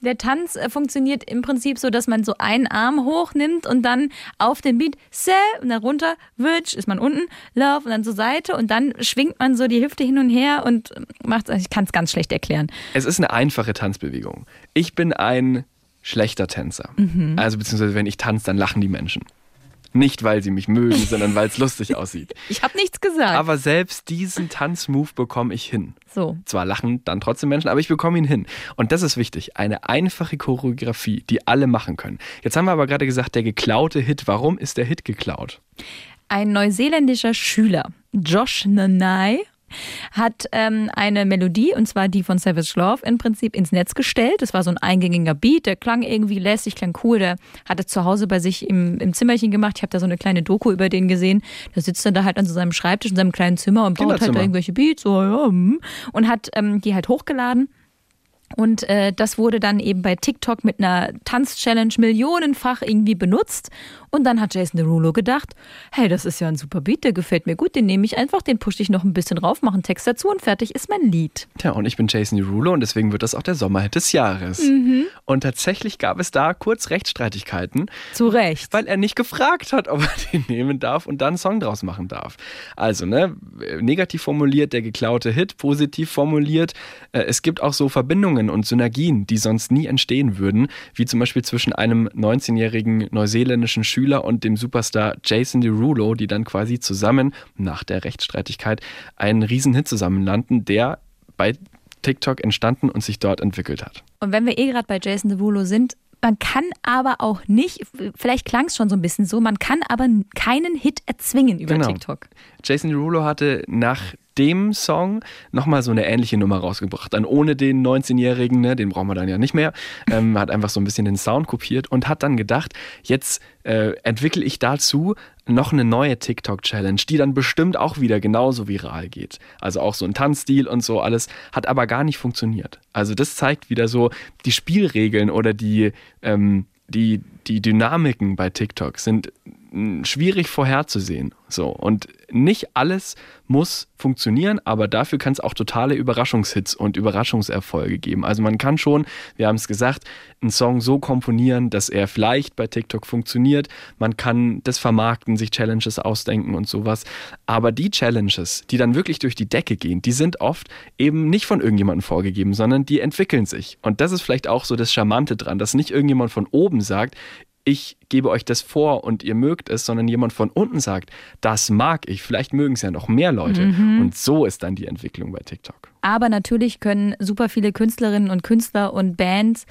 Der Tanz äh, funktioniert im Prinzip so, dass man so einen Arm hochnimmt und dann auf den Beat Say und dann runter, Witch, ist man unten, Love und dann zur Seite und dann schwingt man so die Hüfte hin und her und macht, ich kann es ganz schlecht erklären. Es ist eine einfache Tanzbewegung. Ich bin ein schlechter Tänzer. Mhm. Also, beziehungsweise, wenn ich tanze, dann lachen die Menschen. Nicht, weil sie mich mögen, sondern weil es lustig aussieht. Ich habe nichts gesagt. Aber selbst diesen Tanzmove bekomme ich hin. So. Zwar lachen dann trotzdem Menschen, aber ich bekomme ihn hin. Und das ist wichtig. Eine einfache Choreografie, die alle machen können. Jetzt haben wir aber gerade gesagt, der geklaute Hit. Warum ist der Hit geklaut? Ein neuseeländischer Schüler, Josh Nanai, hat ähm, eine Melodie, und zwar die von Savage Love, im Prinzip ins Netz gestellt. Das war so ein eingängiger Beat, der klang irgendwie lässig, klang cool. Der hat es zu Hause bei sich im, im Zimmerchen gemacht. Ich habe da so eine kleine Doku über den gesehen. Da sitzt er da halt an so seinem Schreibtisch in seinem kleinen Zimmer und baut halt da irgendwelche Beats so, ja, hm. und hat ähm, die halt hochgeladen. Und äh, das wurde dann eben bei TikTok mit einer Tanz-Challenge millionenfach irgendwie benutzt. Und dann hat Jason Derulo gedacht, hey, das ist ja ein super Beat, der gefällt mir gut, den nehme ich einfach, den pushe ich noch ein bisschen drauf, mache einen Text dazu und fertig ist mein Lied. Tja, und ich bin Jason Derulo und deswegen wird das auch der Sommerhit des Jahres. Mhm. Und tatsächlich gab es da kurz Rechtsstreitigkeiten. Zu Recht. Weil er nicht gefragt hat, ob er den nehmen darf und dann einen Song draus machen darf. Also, ne, negativ formuliert der geklaute Hit, positiv formuliert, äh, es gibt auch so Verbindungen und Synergien, die sonst nie entstehen würden, wie zum Beispiel zwischen einem 19-jährigen neuseeländischen Schüler und dem Superstar Jason Derulo, die dann quasi zusammen nach der Rechtsstreitigkeit einen Riesenhit zusammen landen, der bei TikTok entstanden und sich dort entwickelt hat. Und wenn wir eh gerade bei Jason Derulo sind, man kann aber auch nicht, vielleicht klang es schon so ein bisschen so, man kann aber keinen Hit erzwingen über genau. TikTok. Jason Derulo hatte nach dem Song nochmal so eine ähnliche Nummer rausgebracht. Dann ohne den 19-Jährigen, ne, den brauchen wir dann ja nicht mehr, ähm, hat einfach so ein bisschen den Sound kopiert und hat dann gedacht, jetzt äh, entwickle ich dazu noch eine neue TikTok-Challenge, die dann bestimmt auch wieder genauso viral geht. Also auch so ein Tanzstil und so alles, hat aber gar nicht funktioniert. Also das zeigt wieder so die Spielregeln oder die, ähm, die, die Dynamiken bei TikTok sind schwierig vorherzusehen. So. Und nicht alles muss funktionieren, aber dafür kann es auch totale Überraschungshits und Überraschungserfolge geben. Also man kann schon, wir haben es gesagt, einen Song so komponieren, dass er vielleicht bei TikTok funktioniert. Man kann das vermarkten, sich Challenges ausdenken und sowas. Aber die Challenges, die dann wirklich durch die Decke gehen, die sind oft eben nicht von irgendjemandem vorgegeben, sondern die entwickeln sich. Und das ist vielleicht auch so das Charmante dran, dass nicht irgendjemand von oben sagt, ich gebe euch das vor und ihr mögt es, sondern jemand von unten sagt, das mag ich. Vielleicht mögen es ja noch mehr Leute. Mhm. Und so ist dann die Entwicklung bei TikTok. Aber natürlich können super viele Künstlerinnen und Künstler und Bands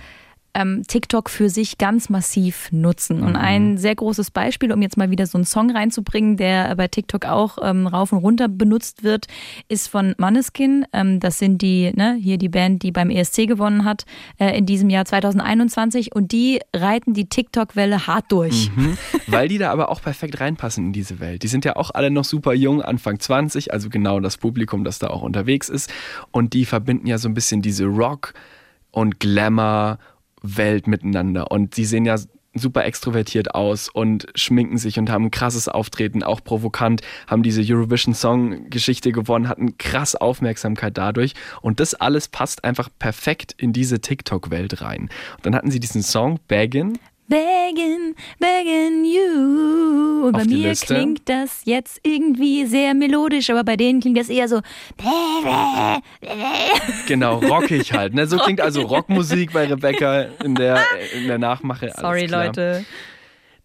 ähm, TikTok für sich ganz massiv nutzen. Und mhm. ein sehr großes Beispiel, um jetzt mal wieder so einen Song reinzubringen, der bei TikTok auch ähm, rauf und runter benutzt wird, ist von Maneskin. Ähm, das sind die, ne, hier die Band, die beim ESC gewonnen hat äh, in diesem Jahr 2021. Und die reiten die TikTok-Welle hart durch. Mhm. Weil die da aber auch perfekt reinpassen in diese Welt. Die sind ja auch alle noch super jung, Anfang 20, also genau das Publikum, das da auch unterwegs ist. Und die verbinden ja so ein bisschen diese Rock und Glamour Welt miteinander. Und sie sehen ja super extrovertiert aus und schminken sich und haben ein krasses Auftreten, auch provokant, haben diese Eurovision Song Geschichte gewonnen, hatten krass Aufmerksamkeit dadurch und das alles passt einfach perfekt in diese TikTok Welt rein. Und dann hatten sie diesen Song Baggin Begging, begging you. Und bei mir Liste. klingt das jetzt irgendwie sehr melodisch, aber bei denen klingt das eher so. Genau, rockig halt. Ne? So klingt also Rockmusik bei Rebecca in der, in der Nachmache. Sorry, Leute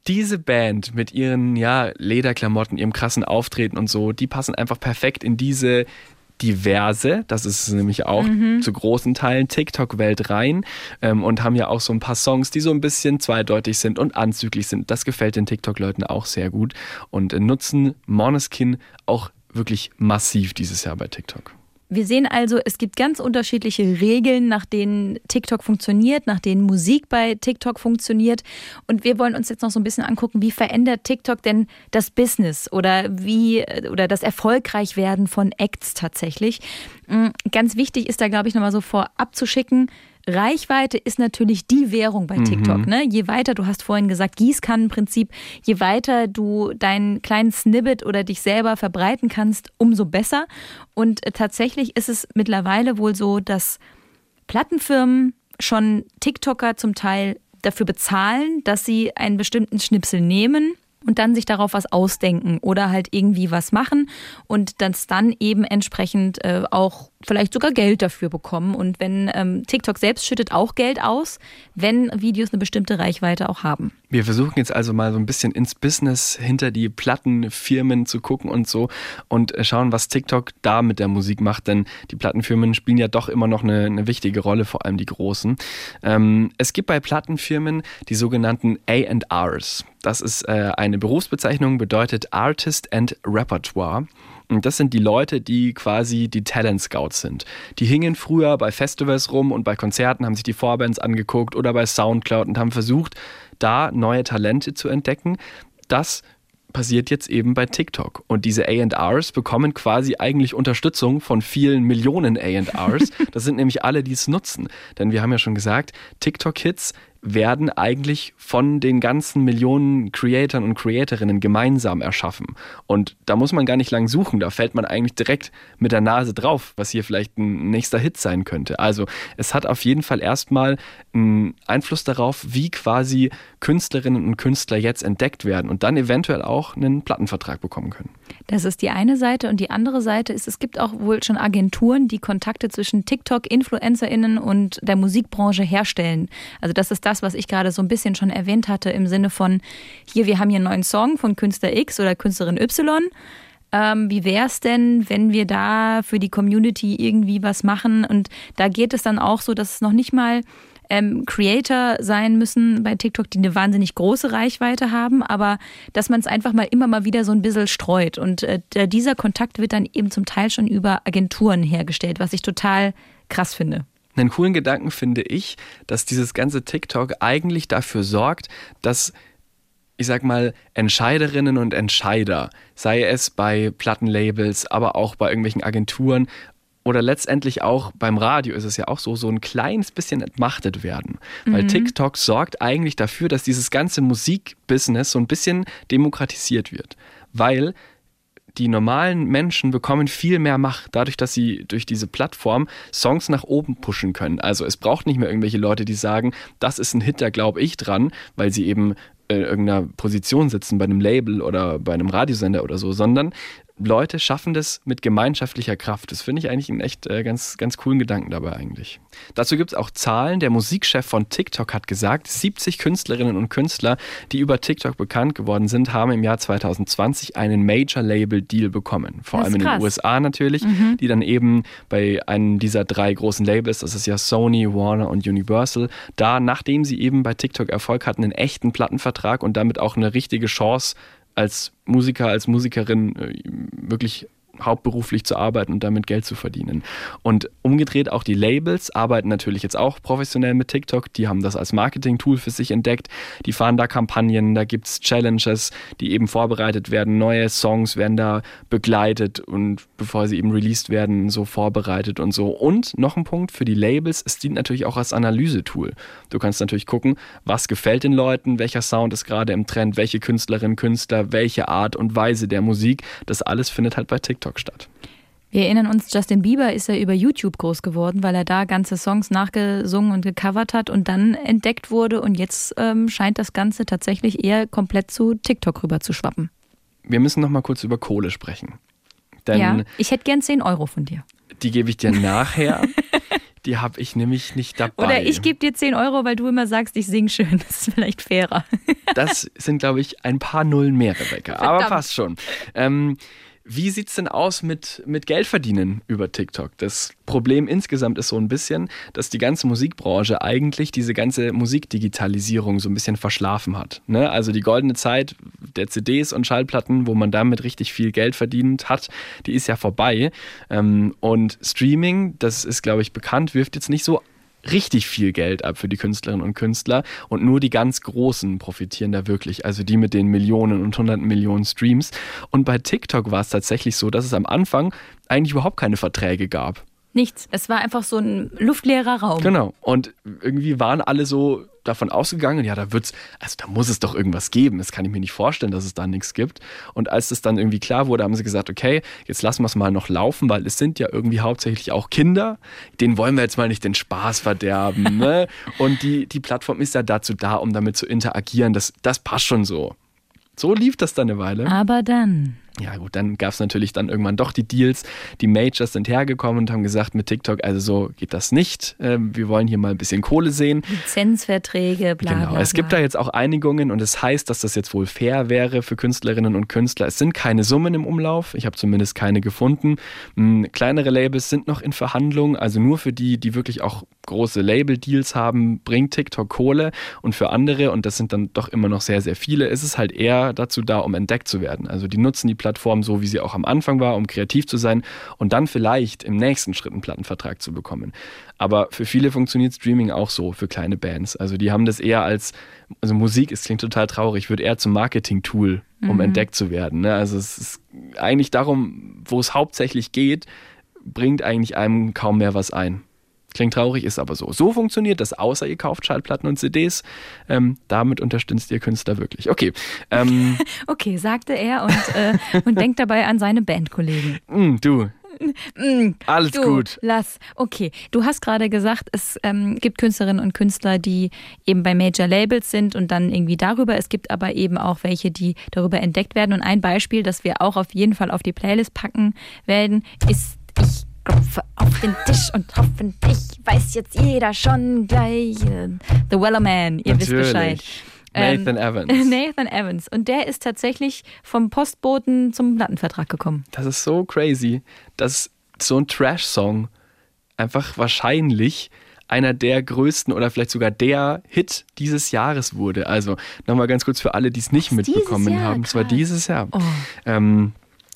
diese Band mit ihren ja, Lederklamotten, ihrem krassen Auftreten und so, die passen einfach perfekt in diese diverse, das ist nämlich auch mhm. zu großen Teilen TikTok-Welt rein ähm, und haben ja auch so ein paar Songs, die so ein bisschen zweideutig sind und anzüglich sind. Das gefällt den TikTok-Leuten auch sehr gut und nutzen Moneskin auch wirklich massiv dieses Jahr bei TikTok. Wir sehen also, es gibt ganz unterschiedliche Regeln, nach denen TikTok funktioniert, nach denen Musik bei TikTok funktioniert. Und wir wollen uns jetzt noch so ein bisschen angucken, wie verändert TikTok denn das Business oder wie oder das Erfolgreichwerden von Acts tatsächlich. Mm, ganz wichtig ist da, glaube ich, nochmal so vorab zu schicken, Reichweite ist natürlich die Währung bei TikTok. Mhm. Ne? Je weiter, du hast vorhin gesagt, Gießkannenprinzip, je weiter du deinen kleinen Snippet oder dich selber verbreiten kannst, umso besser. Und tatsächlich ist es mittlerweile wohl so, dass Plattenfirmen schon TikToker zum Teil dafür bezahlen, dass sie einen bestimmten Schnipsel nehmen und dann sich darauf was ausdenken oder halt irgendwie was machen und das dann eben entsprechend äh, auch vielleicht sogar Geld dafür bekommen. Und wenn ähm, TikTok selbst schüttet auch Geld aus, wenn Videos eine bestimmte Reichweite auch haben. Wir versuchen jetzt also mal so ein bisschen ins Business hinter die Plattenfirmen zu gucken und so und äh, schauen, was TikTok da mit der Musik macht, denn die Plattenfirmen spielen ja doch immer noch eine, eine wichtige Rolle, vor allem die großen. Ähm, es gibt bei Plattenfirmen die sogenannten A&Rs. Das ist äh, eine Berufsbezeichnung, bedeutet Artist and Repertoire. Und das sind die Leute, die quasi die Talent Scouts sind. Die hingen früher bei Festivals rum und bei Konzerten, haben sich die Vorbands angeguckt oder bei Soundcloud und haben versucht, da neue Talente zu entdecken. Das passiert jetzt eben bei TikTok. Und diese ARs bekommen quasi eigentlich Unterstützung von vielen Millionen ARs. Das sind nämlich alle, die es nutzen. Denn wir haben ja schon gesagt, TikTok-Hits werden eigentlich von den ganzen Millionen Creatoren und Creatorinnen gemeinsam erschaffen. Und da muss man gar nicht lang suchen, da fällt man eigentlich direkt mit der Nase drauf, was hier vielleicht ein nächster Hit sein könnte. Also es hat auf jeden Fall erstmal einen Einfluss darauf, wie quasi Künstlerinnen und Künstler jetzt entdeckt werden und dann eventuell auch einen Plattenvertrag bekommen können. Das ist die eine Seite und die andere Seite ist, es gibt auch wohl schon Agenturen, die Kontakte zwischen TikTok-InfluencerInnen und der Musikbranche herstellen. Also das ist das, was ich gerade so ein bisschen schon erwähnt hatte im Sinne von, hier, wir haben hier einen neuen Song von Künstler X oder Künstlerin Y. Ähm, wie wäre es denn, wenn wir da für die Community irgendwie was machen? Und da geht es dann auch so, dass es noch nicht mal ähm, Creator sein müssen bei TikTok, die eine wahnsinnig große Reichweite haben, aber dass man es einfach mal immer mal wieder so ein bisschen streut. Und äh, dieser Kontakt wird dann eben zum Teil schon über Agenturen hergestellt, was ich total krass finde. Einen coolen Gedanken finde ich, dass dieses ganze TikTok eigentlich dafür sorgt, dass ich sag mal, Entscheiderinnen und Entscheider, sei es bei Plattenlabels, aber auch bei irgendwelchen Agenturen oder letztendlich auch beim Radio ist es ja auch so, so ein kleines bisschen entmachtet werden. Mhm. Weil TikTok sorgt eigentlich dafür, dass dieses ganze Musikbusiness so ein bisschen demokratisiert wird. Weil die normalen Menschen bekommen viel mehr Macht, dadurch, dass sie durch diese Plattform Songs nach oben pushen können. Also es braucht nicht mehr irgendwelche Leute, die sagen, das ist ein Hit, da glaube ich dran, weil sie eben in irgendeiner Position sitzen bei einem Label oder bei einem Radiosender oder so, sondern Leute schaffen das mit gemeinschaftlicher Kraft. Das finde ich eigentlich einen echt äh, ganz, ganz coolen Gedanken dabei eigentlich. Dazu gibt es auch Zahlen. Der Musikchef von TikTok hat gesagt, 70 Künstlerinnen und Künstler, die über TikTok bekannt geworden sind, haben im Jahr 2020 einen Major-Label-Deal bekommen. Vor allem in den USA natürlich, mhm. die dann eben bei einem dieser drei großen Labels, das ist ja Sony, Warner und Universal, da, nachdem sie eben bei TikTok Erfolg hatten, einen echten Plattenvertrag und damit auch eine richtige Chance als Musiker, als Musikerin äh, wirklich hauptberuflich zu arbeiten und damit Geld zu verdienen. Und umgedreht auch die Labels arbeiten natürlich jetzt auch professionell mit TikTok. Die haben das als Marketing-Tool für sich entdeckt. Die fahren da Kampagnen, da gibt es Challenges, die eben vorbereitet werden. Neue Songs werden da begleitet und bevor sie eben released werden, so vorbereitet und so. Und noch ein Punkt für die Labels, es dient natürlich auch als Analyse-Tool. Du kannst natürlich gucken, was gefällt den Leuten, welcher Sound ist gerade im Trend, welche Künstlerinnen, Künstler, welche Art und Weise der Musik. Das alles findet halt bei TikTok TikTok statt. Wir erinnern uns, Justin Bieber ist ja über YouTube groß geworden, weil er da ganze Songs nachgesungen und gecovert hat und dann entdeckt wurde. Und jetzt ähm, scheint das Ganze tatsächlich eher komplett zu TikTok rüber zu schwappen. Wir müssen noch mal kurz über Kohle sprechen. Denn ja, ich hätte gern 10 Euro von dir. Die gebe ich dir nachher. die habe ich nämlich nicht dabei. Oder ich gebe dir 10 Euro, weil du immer sagst, ich singe schön. Das ist vielleicht fairer. das sind, glaube ich, ein paar Nullen mehr, Rebecca. Aber fast schon. Ähm, wie sieht es denn aus mit, mit Geldverdienen über TikTok? Das Problem insgesamt ist so ein bisschen, dass die ganze Musikbranche eigentlich diese ganze Musikdigitalisierung so ein bisschen verschlafen hat. Ne? Also die goldene Zeit der CDs und Schallplatten, wo man damit richtig viel Geld verdient hat, die ist ja vorbei. Ähm, und Streaming, das ist, glaube ich, bekannt, wirft jetzt nicht so richtig viel Geld ab für die Künstlerinnen und Künstler und nur die ganz Großen profitieren da wirklich, also die mit den Millionen und hunderten Millionen Streams. Und bei TikTok war es tatsächlich so, dass es am Anfang eigentlich überhaupt keine Verträge gab. Nichts. Es war einfach so ein luftleerer Raum. Genau. Und irgendwie waren alle so davon ausgegangen, ja, da wird's, also da muss es doch irgendwas geben. Das kann ich mir nicht vorstellen, dass es da nichts gibt. Und als das dann irgendwie klar wurde, haben sie gesagt, okay, jetzt lassen wir es mal noch laufen, weil es sind ja irgendwie hauptsächlich auch Kinder. Denen wollen wir jetzt mal nicht den Spaß verderben. Ne? Und die, die Plattform ist ja dazu da, um damit zu interagieren. Das, das passt schon so. So lief das dann eine Weile. Aber dann ja gut, dann gab es natürlich dann irgendwann doch die Deals. Die Majors sind hergekommen und haben gesagt, mit TikTok, also so geht das nicht. Ähm, wir wollen hier mal ein bisschen Kohle sehen. Lizenzverträge, bla. Genau, bla, es gibt da jetzt auch Einigungen und es heißt, dass das jetzt wohl fair wäre für Künstlerinnen und Künstler. Es sind keine Summen im Umlauf. Ich habe zumindest keine gefunden. Hm, kleinere Labels sind noch in Verhandlungen, also nur für die, die wirklich auch große Label-Deals haben, bringt TikTok Kohle. Und für andere, und das sind dann doch immer noch sehr, sehr viele, ist es halt eher dazu da, um entdeckt zu werden. Also die nutzen die Plattform so wie sie auch am Anfang war, um kreativ zu sein und dann vielleicht im nächsten Schritt einen Plattenvertrag zu bekommen. Aber für viele funktioniert Streaming auch so, für kleine Bands. Also die haben das eher als, also Musik, es klingt total traurig, wird eher zum Marketing-Tool, um mhm. entdeckt zu werden. Ne? Also es ist eigentlich darum, wo es hauptsächlich geht, bringt eigentlich einem kaum mehr was ein Klingt traurig, ist aber so. So funktioniert das, außer ihr kauft Schallplatten und CDs. Ähm, damit unterstützt ihr Künstler wirklich. Okay. Ähm, okay, sagte er und, äh, und denkt dabei an seine Bandkollegen. Mm, du, Mm, Alles du, gut. Lass. Okay. Du hast gerade gesagt, es ähm, gibt Künstlerinnen und Künstler, die eben bei Major Labels sind und dann irgendwie darüber. Es gibt aber eben auch welche, die darüber entdeckt werden. Und ein Beispiel, das wir auch auf jeden Fall auf die Playlist packen werden, ist ich klopfe auf den Tisch und hoffentlich weiß jetzt jeder schon gleich. The Weller Man, ihr wisst Bescheid. Ähm, Nathan Evans. Nathan Evans. Und der ist tatsächlich vom Postboten zum Plattenvertrag gekommen. Das ist so crazy, dass so ein Trash-Song einfach wahrscheinlich einer der größten oder vielleicht sogar der Hit dieses Jahres wurde. Also nochmal ganz kurz für alle, die es nicht Was, mitbekommen Jahr? haben. Es war dieses Jahr. Oh. Ähm,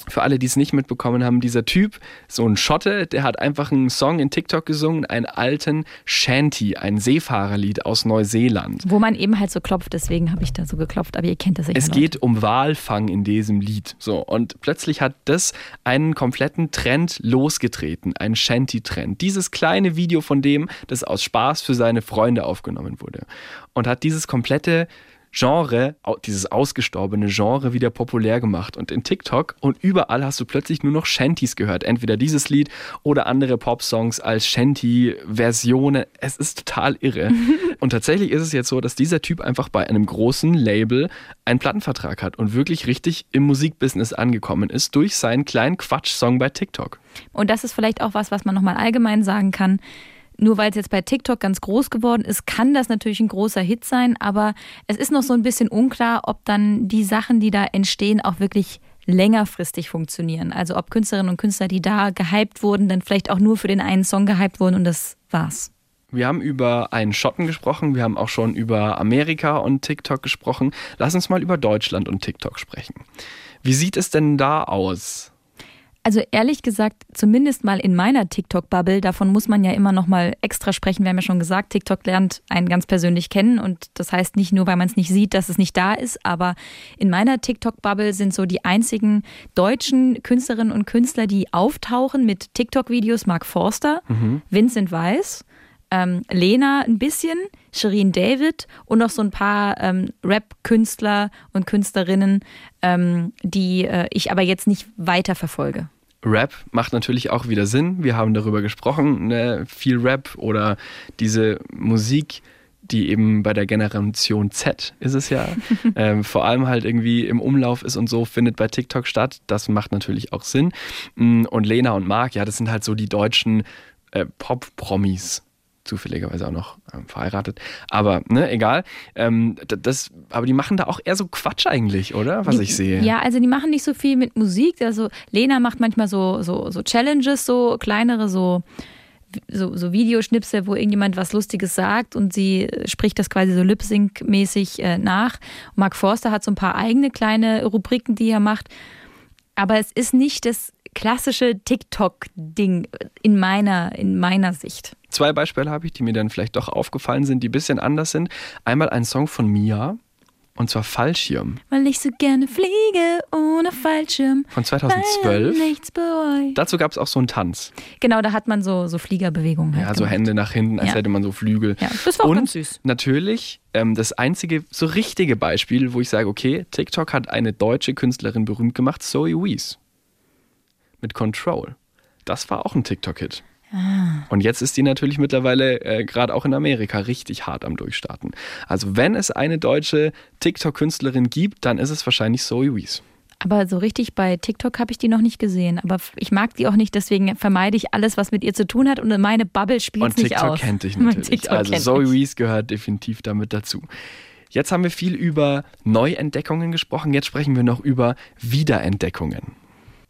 für alle, die es nicht mitbekommen haben, dieser Typ, so ein Schotte, der hat einfach einen Song in TikTok gesungen, einen alten Shanty, ein Seefahrerlied aus Neuseeland. Wo man eben halt so klopft, deswegen habe ich da so geklopft, aber ihr kennt das sicher. Es Leute. geht um Walfang in diesem Lied. So, und plötzlich hat das einen kompletten Trend losgetreten, einen Shanty-Trend. Dieses kleine Video von dem, das aus Spaß für seine Freunde aufgenommen wurde. Und hat dieses komplette Genre, dieses ausgestorbene Genre wieder populär gemacht. Und in TikTok und überall hast du plötzlich nur noch Shanties gehört. Entweder dieses Lied oder andere Pop-Songs als Shanty-Versionen. Es ist total irre. und tatsächlich ist es jetzt so, dass dieser Typ einfach bei einem großen Label einen Plattenvertrag hat und wirklich richtig im Musikbusiness angekommen ist durch seinen kleinen Quatsch-Song bei TikTok. Und das ist vielleicht auch was, was man nochmal allgemein sagen kann. Nur weil es jetzt bei TikTok ganz groß geworden ist, kann das natürlich ein großer Hit sein, aber es ist noch so ein bisschen unklar, ob dann die Sachen, die da entstehen, auch wirklich längerfristig funktionieren. Also ob Künstlerinnen und Künstler, die da gehypt wurden, dann vielleicht auch nur für den einen Song gehypt wurden und das war's. Wir haben über einen Schotten gesprochen, wir haben auch schon über Amerika und TikTok gesprochen. Lass uns mal über Deutschland und TikTok sprechen. Wie sieht es denn da aus? Also ehrlich gesagt, zumindest mal in meiner TikTok-Bubble, davon muss man ja immer noch mal extra sprechen. Wir haben ja schon gesagt, TikTok lernt einen ganz persönlich kennen und das heißt nicht nur, weil man es nicht sieht, dass es nicht da ist, aber in meiner TikTok-Bubble sind so die einzigen deutschen Künstlerinnen und Künstler, die auftauchen mit TikTok-Videos, Mark Forster, Vincent Weiss, ähm, Lena ein bisschen, Shirin David und noch so ein paar ähm, Rap-Künstler und Künstlerinnen, ähm, die äh, ich aber jetzt nicht weiter verfolge. Rap macht natürlich auch wieder Sinn. Wir haben darüber gesprochen, ne? viel Rap oder diese Musik, die eben bei der Generation Z ist es ja, ähm, vor allem halt irgendwie im Umlauf ist und so, findet bei TikTok statt. Das macht natürlich auch Sinn. Mm, Und Lena und Marc, ja, das sind halt so die deutschen äh, Pop-Promis. Zufälligerweise auch noch ähm, verheiratet. Aber, ne, egal. Ähm, das, aber die machen da auch eher so Quatsch eigentlich, oder? Was Die- ich sehe. Ja, also die machen nicht so viel mit Musik. Also Lena macht manchmal so, so, so Challenges, so kleinere, so, so, so Videoschnipsel, wo irgendjemand was Lustiges sagt und sie spricht das quasi so Lip-Sync-mäßig äh, nach. Mark Forster hat so ein paar eigene kleine Rubriken, die er macht. Aber es ist nicht das klassische TikTok-Ding in meiner, in meiner Sicht. Zwei Beispiele habe ich, die mir dann vielleicht doch aufgefallen sind, die ein bisschen anders sind. Einmal ein Song von Mia, und zwar Fallschirm Weil ich so gerne fliege ohne Fallschirm. von Weil 2012. nichts bereut. Dazu gab es auch so einen Tanz. Genau, da hat man so, so Fliegerbewegungen. Halt Ja, so gemacht. Hände nach hinten, als Ja. hätte man so Flügel. Ja, das war und ganz süß. natürlich ähm, das einzige so richtige Beispiel, wo ich sage, okay, TikTok hat eine deutsche Künstlerin berühmt gemacht, Zoe Wees. Mit Control. Das war auch ein TikTok-Hit. Ah. Und jetzt ist die natürlich mittlerweile äh, gerade auch in Amerika richtig hart am Durchstarten. Also wenn es eine deutsche TikTok-Künstlerin gibt, dann ist es wahrscheinlich Zoe Wees. Aber so richtig bei TikTok habe ich die noch nicht gesehen. Aber ich mag die auch nicht, deswegen vermeide ich alles, was mit ihr zu tun hat. Und meine Bubble spielt Und nicht TikTok aus. kennt dich natürlich. TikTok Also Zoe. Wees gehört definitiv damit dazu. Jetzt haben wir viel über Neuentdeckungen gesprochen, jetzt sprechen wir noch über Wiederentdeckungen.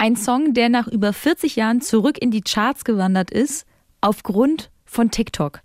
Ein Song, der nach über 40 Jahren zurück in die Charts gewandert ist, aufgrund von TikTok.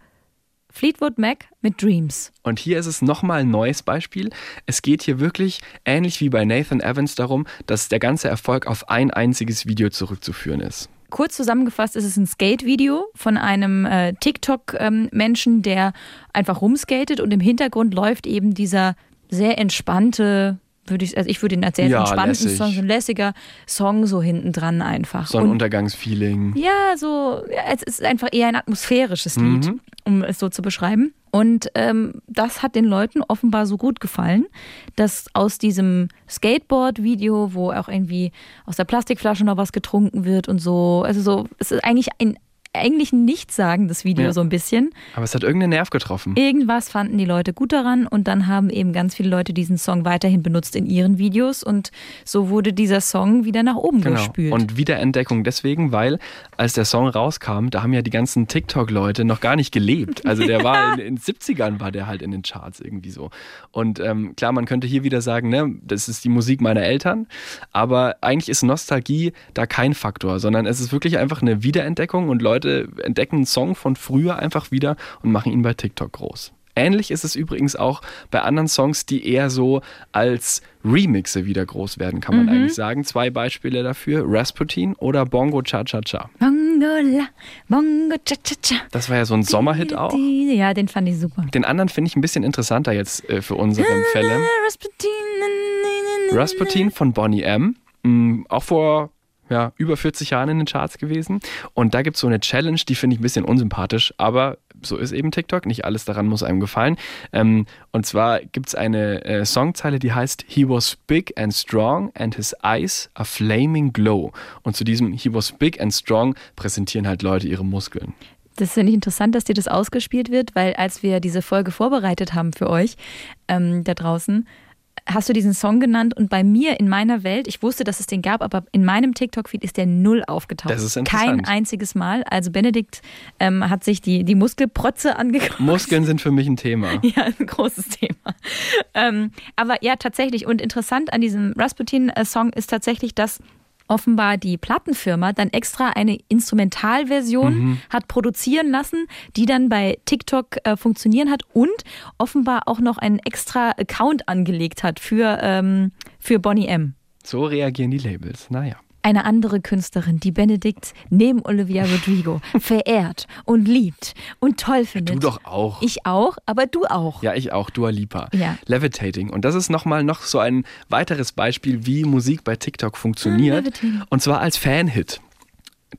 Fleetwood Mac mit Dreams. Und hier ist es nochmal ein neues Beispiel. Es geht hier wirklich ähnlich wie bei Nathan Evans darum, dass der ganze Erfolg auf ein einziges Video zurückzuführen ist. Kurz zusammengefasst ist es ein Skate-Video von einem äh, TikTok-Menschen, der einfach rumskatet und im Hintergrund läuft eben dieser sehr entspannte würde ich, also ich würde ihn als sehr Ja, entspannten lässig. Song, so ein lässiger Song so hinten dran einfach. Und- Sonnenuntergangsfeeling. ja, so, ja, es ist einfach eher ein atmosphärisches Lied, Mhm. um es so zu beschreiben. Und ähm, das hat den Leuten offenbar so gut gefallen, dass aus diesem Skateboard-Video, wo auch irgendwie aus der Plastikflasche noch was getrunken wird und so, also so, es ist eigentlich ein eigentlich nichtssagendes Video Ja. so ein bisschen. Aber es hat irgendeinen Nerv getroffen. Irgendwas fanden die Leute gut daran und dann haben eben ganz viele Leute diesen Song weiterhin benutzt in ihren Videos und so wurde dieser Song wieder nach oben Genau. gespült. Und Wiederentdeckung deswegen, weil als der Song rauskam, da haben ja die ganzen TikTok-Leute noch gar nicht gelebt. Also der war in den 70ern war der halt in den Charts irgendwie so. Und ähm, klar, man könnte hier wieder sagen, ne, das ist die Musik meiner Eltern, aber eigentlich ist Nostalgie da kein Faktor, sondern es ist wirklich einfach eine Wiederentdeckung und Leute entdecken einen Song von früher einfach wieder und machen ihn bei TikTok groß. Ähnlich ist es übrigens auch bei anderen Songs, die eher so als Remixe wieder groß werden, kann man eigentlich sagen. Zwei Beispiele dafür, Rasputin oder Bongo Cha Cha Cha. Bongo la, Bongo cha cha cha. Das war ja so ein Sommerhit auch. Ja, den fand ich super. Den anderen finde ich ein bisschen interessanter jetzt äh, für unsere Fälle. Rasputin. Rasputin von Bonnie M. Mm, Auch vor ja, über 40 Jahren in den Charts gewesen. Und da gibt es so eine Challenge, die finde ich ein bisschen unsympathisch, aber so ist eben TikTok. Nicht alles daran muss einem gefallen. Ähm, und zwar gibt es eine äh, Songzeile, die heißt He was big and strong and his eyes a flaming glow. Und zu diesem He was big and strong präsentieren halt Leute ihre Muskeln. Das finde ich interessant, dass dir das ausgespielt wird, weil als wir diese Folge vorbereitet haben für euch ähm, da draußen, hast du diesen Song genannt und bei mir in meiner Welt, ich wusste, dass es den gab, aber in meinem TikTok-Feed ist der null aufgetaucht. Das ist Kein interessant. einziges Mal. Also Benedikt ähm, hat sich die, die Muskelprotze angeguckt. Muskeln sind für mich ein Thema. Ja, ein großes Thema. Ähm, aber ja, tatsächlich. Und interessant an diesem Rasputin-Song ist tatsächlich, dass offenbar die Plattenfirma dann extra eine Instrumentalversion hat produzieren lassen, die dann bei TikTok äh, funktionieren hat und offenbar auch noch einen extra Account angelegt hat für, ähm, für Bonnie M. So reagieren die Labels. Naja. Eine andere Künstlerin, die Benedikt neben Olivia Rodrigo verehrt und liebt und toll findet. Du doch auch. Ich auch, aber du auch. Ja, ich auch, Dua Lipa. Ja. Levitating. Und das ist nochmal noch so ein weiteres Beispiel, wie Musik bei TikTok funktioniert. Ah, Levitating. Und zwar als Fanhit.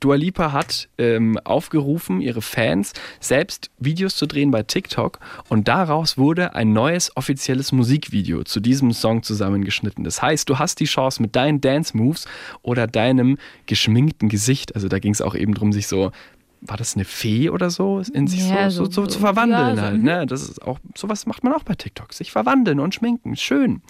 Dua Lipa hat ähm, aufgerufen, ihre Fans selbst Videos zu drehen bei TikTok und daraus wurde ein neues offizielles Musikvideo zu diesem Song zusammengeschnitten. Das heißt, du hast die Chance mit deinen Dance Moves oder deinem geschminkten Gesicht, also da ging es auch eben drum, sich so war das eine Fee oder so, in sich Ja, so, so, so- so zu verwandeln ja, so, halt. mhm. Ne? Das ist auch, sowas macht man auch bei TikTok, sich verwandeln und schminken, schön.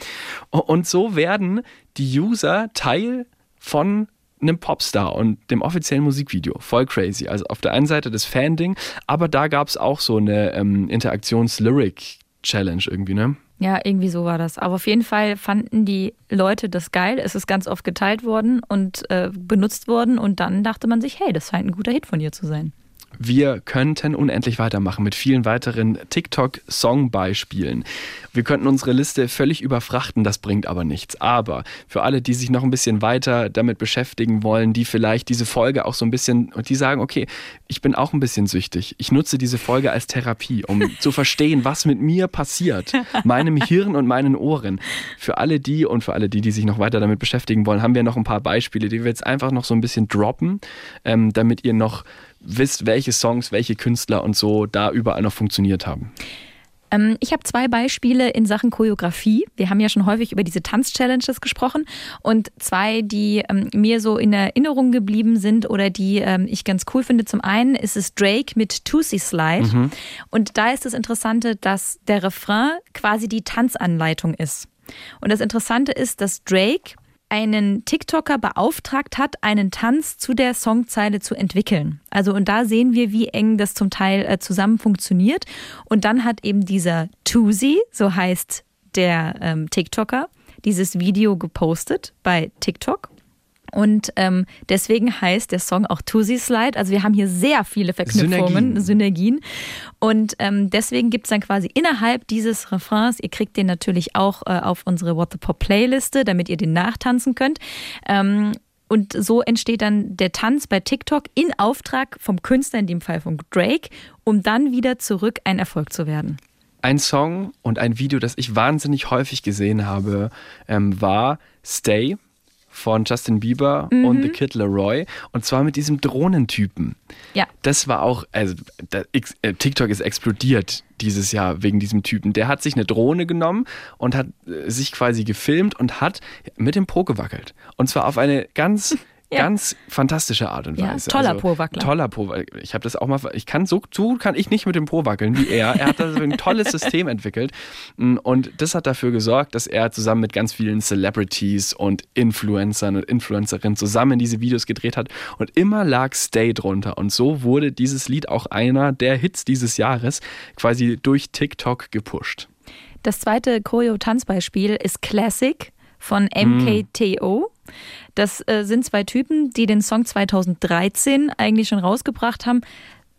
Und so werden die User Teil von einem Popstar und dem offiziellen Musikvideo. Voll crazy. Also auf der einen Seite das Fan-Ding, aber da gab es auch so eine ähm, Interaktions-Lyric-Challenge irgendwie, ne? Ja, irgendwie so war das. Aber auf jeden Fall fanden die Leute das geil. Es ist ganz oft geteilt worden und äh, benutzt worden. Und dann dachte man sich, hey, das scheint ein guter Hit von ihr zu sein. Wir könnten unendlich weitermachen mit vielen weiteren TikTok-Song-Beispielen. Wir könnten unsere Liste völlig überfrachten, das bringt aber nichts. Aber für alle, die sich noch ein bisschen weiter damit beschäftigen wollen, die vielleicht diese Folge auch so ein bisschen, und die sagen, okay, ich bin auch ein bisschen süchtig. Ich nutze diese Folge als Therapie, um zu verstehen, was mit mir passiert, meinem Hirn und meinen Ohren. Für alle die und für alle die, die sich noch weiter damit beschäftigen wollen, haben wir noch ein paar Beispiele, die wir jetzt einfach noch so ein bisschen droppen, ähm, damit ihr noch wisst, welche Songs, welche Künstler und so da überall noch funktioniert haben. Ähm, ich habe zwei Beispiele in Sachen Choreografie. Wir haben ja schon häufig über diese Tanz-Challenges gesprochen. Und zwei, die ähm, mir so in Erinnerung geblieben sind oder die ähm, ich ganz cool finde. Zum einen ist es Drake mit Tootsie Slide. Und da ist das Interessante, dass der Refrain quasi die Tanzanleitung ist. Und das Interessante ist, dass Drake einen TikToker beauftragt hat, einen Tanz zu der Songzeile zu entwickeln. Also und da sehen wir, wie eng das zum Teil äh, zusammen funktioniert. Und dann hat eben dieser Tusi, so heißt der ähm, TikToker, dieses Video gepostet bei TikTok. Und ähm, deswegen heißt der Song auch Tusi Slide. Also wir haben hier sehr viele Verknüpfungen, Synergien. Synergien. Und ähm, deswegen gibt's dann quasi innerhalb dieses Refrains, ihr kriegt den natürlich auch äh, auf unsere What the Pop Playliste, damit ihr den nachtanzen könnt. Ähm, und so entsteht dann der Tanz bei TikTok in Auftrag vom Künstler, in dem Fall von Drake, um dann wieder zurück ein Erfolg zu werden. Ein Song und ein Video, das ich wahnsinnig häufig gesehen habe, ähm, war Stay von Justin Bieber Mhm. und The Kid Leroy. Und zwar mit diesem Drohnentypen. Ja. Das war auch, also da, äh, TikTok ist explodiert dieses Jahr wegen diesem Typen. Der hat sich eine Drohne genommen und hat äh, sich quasi gefilmt und hat mit dem Po gewackelt. Und zwar auf eine ganz, Ja. ganz fantastische Art und Ja, Weise. toller also, Po-Wackler. Toller Po. Ich habe das auch mal, ich kann so, so kann ich nicht mit dem Po wackeln wie er. Er hat da so ein tolles System entwickelt. Und das hat dafür gesorgt, dass er zusammen mit ganz vielen Celebrities und Influencern und Influencerinnen zusammen diese Videos gedreht hat. Und immer lag Stay drunter. Und so wurde dieses Lied auch einer der Hits dieses Jahres quasi durch TikTok gepusht. Das zweite Choreo-Tanzbeispiel ist Classic von MKTO. Das äh, sind zwei Typen, die den Song 2013 eigentlich schon rausgebracht haben.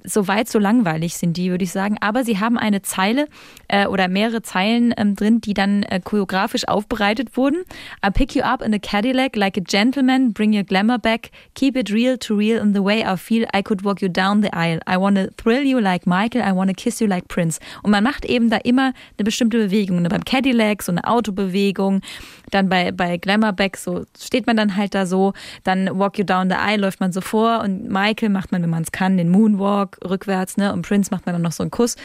So weit, so langweilig sind die, würde ich sagen. Aber sie haben eine Zeile äh, oder mehrere Zeilen ähm, drin, die dann äh, choreografisch aufbereitet wurden. I pick you up in a Cadillac like a gentleman, bring your glamour back, keep it real to real in the way I feel I could walk you down the aisle. I wanna thrill you like Michael, I wanna kiss you like Prince. Und man macht eben da immer eine bestimmte Bewegung. Ne? Beim Cadillac so eine Autobewegung, dann bei, bei Glamourback so steht man dann halt da so, dann Walk You Down the Aisle läuft man so vor und Michael macht man, wenn man es kann, den Moonwalk rückwärts, ne? Und Prince macht man dann noch so einen Kuss.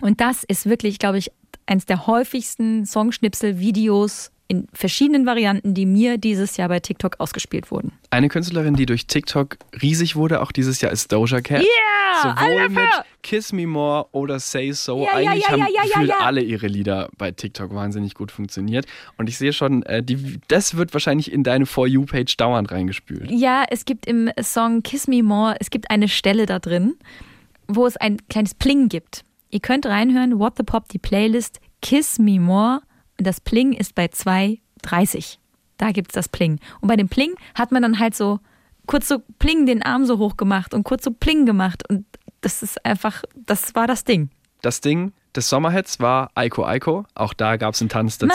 Und das ist wirklich, glaube ich, eins der häufigsten Songschnipsel-Videos in verschiedenen Varianten, die mir dieses Jahr bei TikTok ausgespielt wurden. Eine Künstlerin, die durch TikTok riesig wurde, auch dieses Jahr, ist Doja Cat. Yeah, Sowohl mit. Kiss Me More oder Say So. Ja, ja, Eigentlich ja, haben ja, ja, gefühlt alle ihre Lieder bei TikTok wahnsinnig gut funktioniert. Und ich sehe schon, äh, die, das wird wahrscheinlich in deine For You-Page dauernd reingespült. Ja, es gibt im Song Kiss Me More, es gibt eine Stelle da drin, wo es ein kleines Pling gibt. Ihr könnt reinhören, What the Pop, die Playlist Kiss Me More. Das Pling ist bei 2,30. Da gibt's das Pling. Und bei dem Pling hat man dann halt so kurz so Pling den Arm so hoch gemacht und kurz so Pling gemacht. Und das ist einfach, das war das Ding. Das Ding des Sommerhits war Aiko Aiko. Auch da gab es einen Tanz dazu.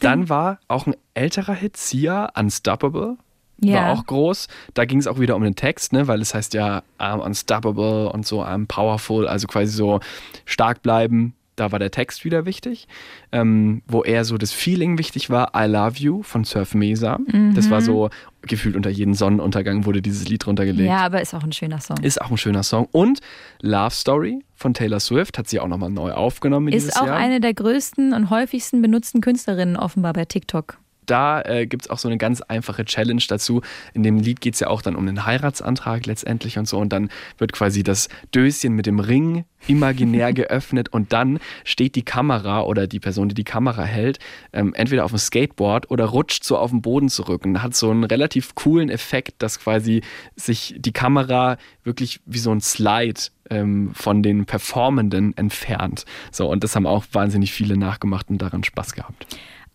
Dann war auch ein älterer Hit, Sia, Unstoppable. War Ja. auch groß. Da ging es auch wieder um den Text, ne? weil es heißt ja I'm unstoppable und so I'm powerful, also quasi so stark bleiben. Da war der Text wieder wichtig. Ähm, wo eher so das Feeling wichtig war, I Love You von Surf Mesa. Das war so gefühlt unter jeden Sonnenuntergang wurde dieses Lied runtergelegt. ja, aber ist auch ein schöner Song. Ist auch ein schöner Song. Und Love Story von Taylor Swift hat sie auch nochmal neu aufgenommen Ist auch Jahr. eine der größten und häufigsten benutzten Künstlerinnen offenbar bei TikTok. Da äh, gibt es auch so eine ganz einfache Challenge dazu. In dem Lied geht es ja auch dann um den Heiratsantrag letztendlich und so. Und dann wird quasi das Döschen mit dem Ring imaginär geöffnet und dann steht die Kamera oder die Person, die die Kamera hält, ähm, entweder auf dem Skateboard oder rutscht so auf den Boden zurück und hat so einen relativ coolen Effekt, dass quasi sich die Kamera wirklich wie so ein Slide ähm, von den Performenden entfernt. So, und das haben auch wahnsinnig viele nachgemacht und daran Spaß gehabt.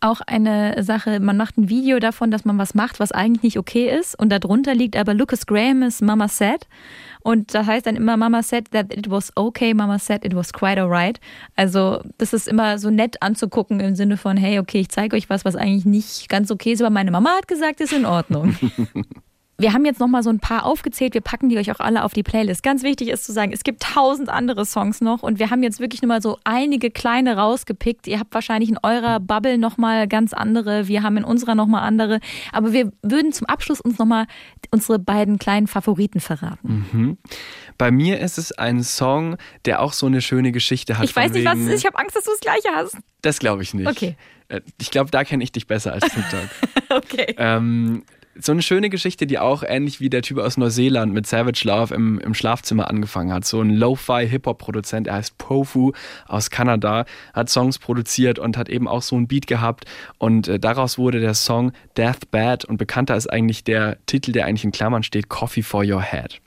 Auch eine Sache, man macht ein Video davon, dass man was macht, was eigentlich nicht okay ist. Und darunter liegt aber Lucas Graham ist Mama said. Und das heißt dann immer, Mama said that it was okay, Mama said it was quite alright. Also das ist immer so nett anzugucken im Sinne von, hey, okay, ich zeige euch was, was eigentlich nicht ganz okay ist, aber meine Mama hat gesagt, ist in Ordnung. Wir haben jetzt noch mal so ein paar aufgezählt. Wir packen die euch auch alle auf die Playlist. Ganz wichtig ist zu sagen, es gibt tausend andere Songs noch und wir haben jetzt wirklich nur mal so einige kleine rausgepickt. Ihr habt wahrscheinlich in eurer Bubble noch mal ganz andere. Wir haben in unserer noch mal andere. Aber wir würden zum Abschluss uns noch mal unsere beiden kleinen Favoriten verraten. Bei mir ist es ein Song, der auch so eine schöne Geschichte hat. Ich weiß nicht, was es ist. Ich habe Angst, dass du das Gleiche hast. Das glaube ich nicht. Okay. Äh, Ich glaube, da kenne ich dich besser als TikTok. Okay. ähm, so eine schöne Geschichte, die auch ähnlich wie der Typ aus Neuseeland mit Savage Love im, im Schlafzimmer angefangen hat. So ein Lo-Fi-Hip-Hop-Produzent, er heißt Pofu aus Kanada, hat Songs produziert und hat eben auch so ein Beat gehabt. Und äh, daraus wurde der Song Death Bad und bekannter ist eigentlich der Titel, der eigentlich in Klammern steht, Coffee for Your Head.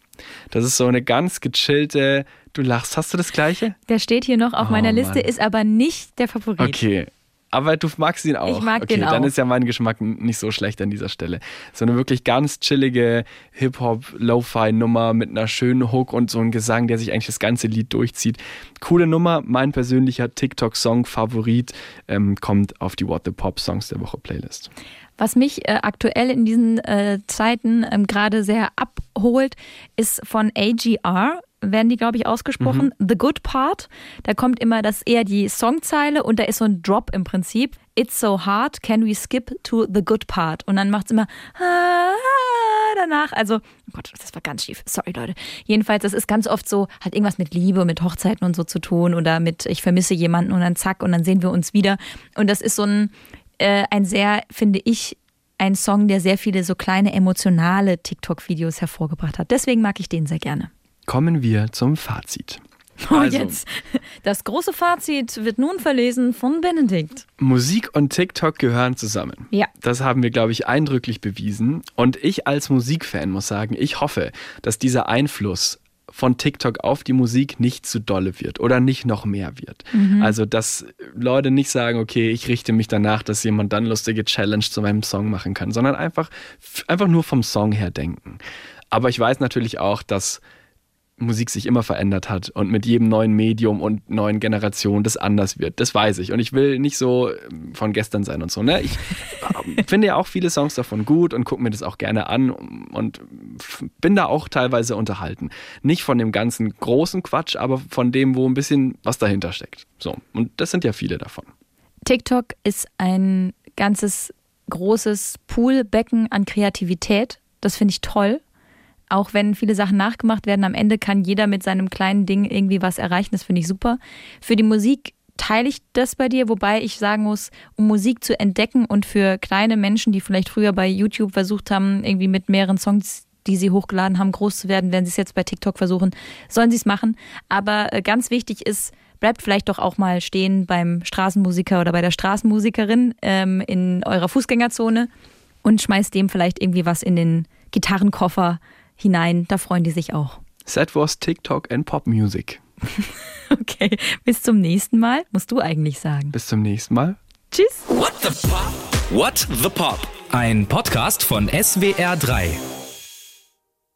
Das ist so eine ganz gechillte, du lachst, hast du das gleiche? Der steht hier noch auf Oh, meiner Liste, Mann. ist aber nicht der Favorit. Okay. Aber du magst ihn auch. Ich mag okay, den Dann auch. ist ja mein Geschmack nicht so schlecht an dieser Stelle. So eine wirklich ganz chillige Hip-Hop-Lo-Fi-Nummer mit einer schönen Hook und so ein Gesang, der sich eigentlich das ganze Lied durchzieht. Coole Nummer. Mein persönlicher TikTok-Song-Favorit ähm, kommt auf die What the Pop Songs der Woche Playlist. Was mich äh, aktuell in diesen äh, Zeiten ähm, gerade sehr abholt, ist von AGR werden die, glaube ich, ausgesprochen. Mhm. The Good Part. Da kommt immer das eher die Songzeile und da ist so ein Drop im Prinzip. It's so hard, can we skip to the good part? Und dann macht es immer ah, danach. Also, oh Gott, das war ganz schief. Sorry, Leute. Jedenfalls, das ist ganz oft so, hat irgendwas mit Liebe, mit Hochzeiten und so zu tun oder mit ich vermisse jemanden und dann zack und dann sehen wir uns wieder. Und das ist so ein, äh, ein sehr, finde ich, ein Song, der sehr viele so kleine emotionale TikTok-Videos hervorgebracht hat. Deswegen mag ich den sehr gerne. Kommen wir zum Fazit. Oh, Also. jetzt. Das große Fazit wird nun verlesen von Benedikt. Musik und TikTok gehören zusammen. Ja. Das haben wir, glaube ich, eindrücklich bewiesen. Und ich als Musikfan muss sagen, ich hoffe, dass dieser Einfluss von TikTok auf die Musik nicht zu dolle wird oder nicht noch mehr wird. Also, dass Leute nicht sagen, okay, ich richte mich danach, dass jemand dann lustige Challenge zu meinem Song machen kann, sondern einfach, einfach nur vom Song her denken. Aber ich weiß natürlich auch, dass Musik sich immer verändert hat und mit jedem neuen Medium und neuen Generation das anders wird. Das weiß ich. Und ich will nicht so ähm, von gestern sein und so. Ne? Ich ähm, finde ja auch viele Songs davon gut und gucke mir das auch gerne an und bin da auch teilweise unterhalten. Nicht von dem ganzen großen Quatsch, aber von dem, wo ein bisschen was dahinter steckt. So. Und das sind ja viele davon. TikTok ist ein ganzes großes Poolbecken an Kreativität. Das finde ich toll. Auch wenn viele Sachen nachgemacht werden, am Ende kann jeder mit seinem kleinen Ding irgendwie was erreichen. Das finde ich super. Für die Musik teile ich das bei dir, wobei ich sagen muss, um Musik zu entdecken und für kleine Menschen, die vielleicht früher bei YouTube versucht haben, irgendwie mit mehreren Songs, die sie hochgeladen haben, groß zu werden, werden sie es jetzt bei TikTok versuchen, sollen sie es machen. Aber äh, ganz wichtig ist, bleibt vielleicht doch auch mal stehen beim Straßenmusiker oder bei der Straßenmusikerin ähm, in eurer Fußgängerzone und schmeißt dem vielleicht irgendwie was in den Gitarrenkoffer hinein. Da freuen die sich auch. That was TikTok and Pop Music. Okay, bis zum nächsten Mal, musst du eigentlich sagen. Bis zum nächsten Mal. Tschüss. What the Pop? What the Pop? Ein Podcast von SWR3.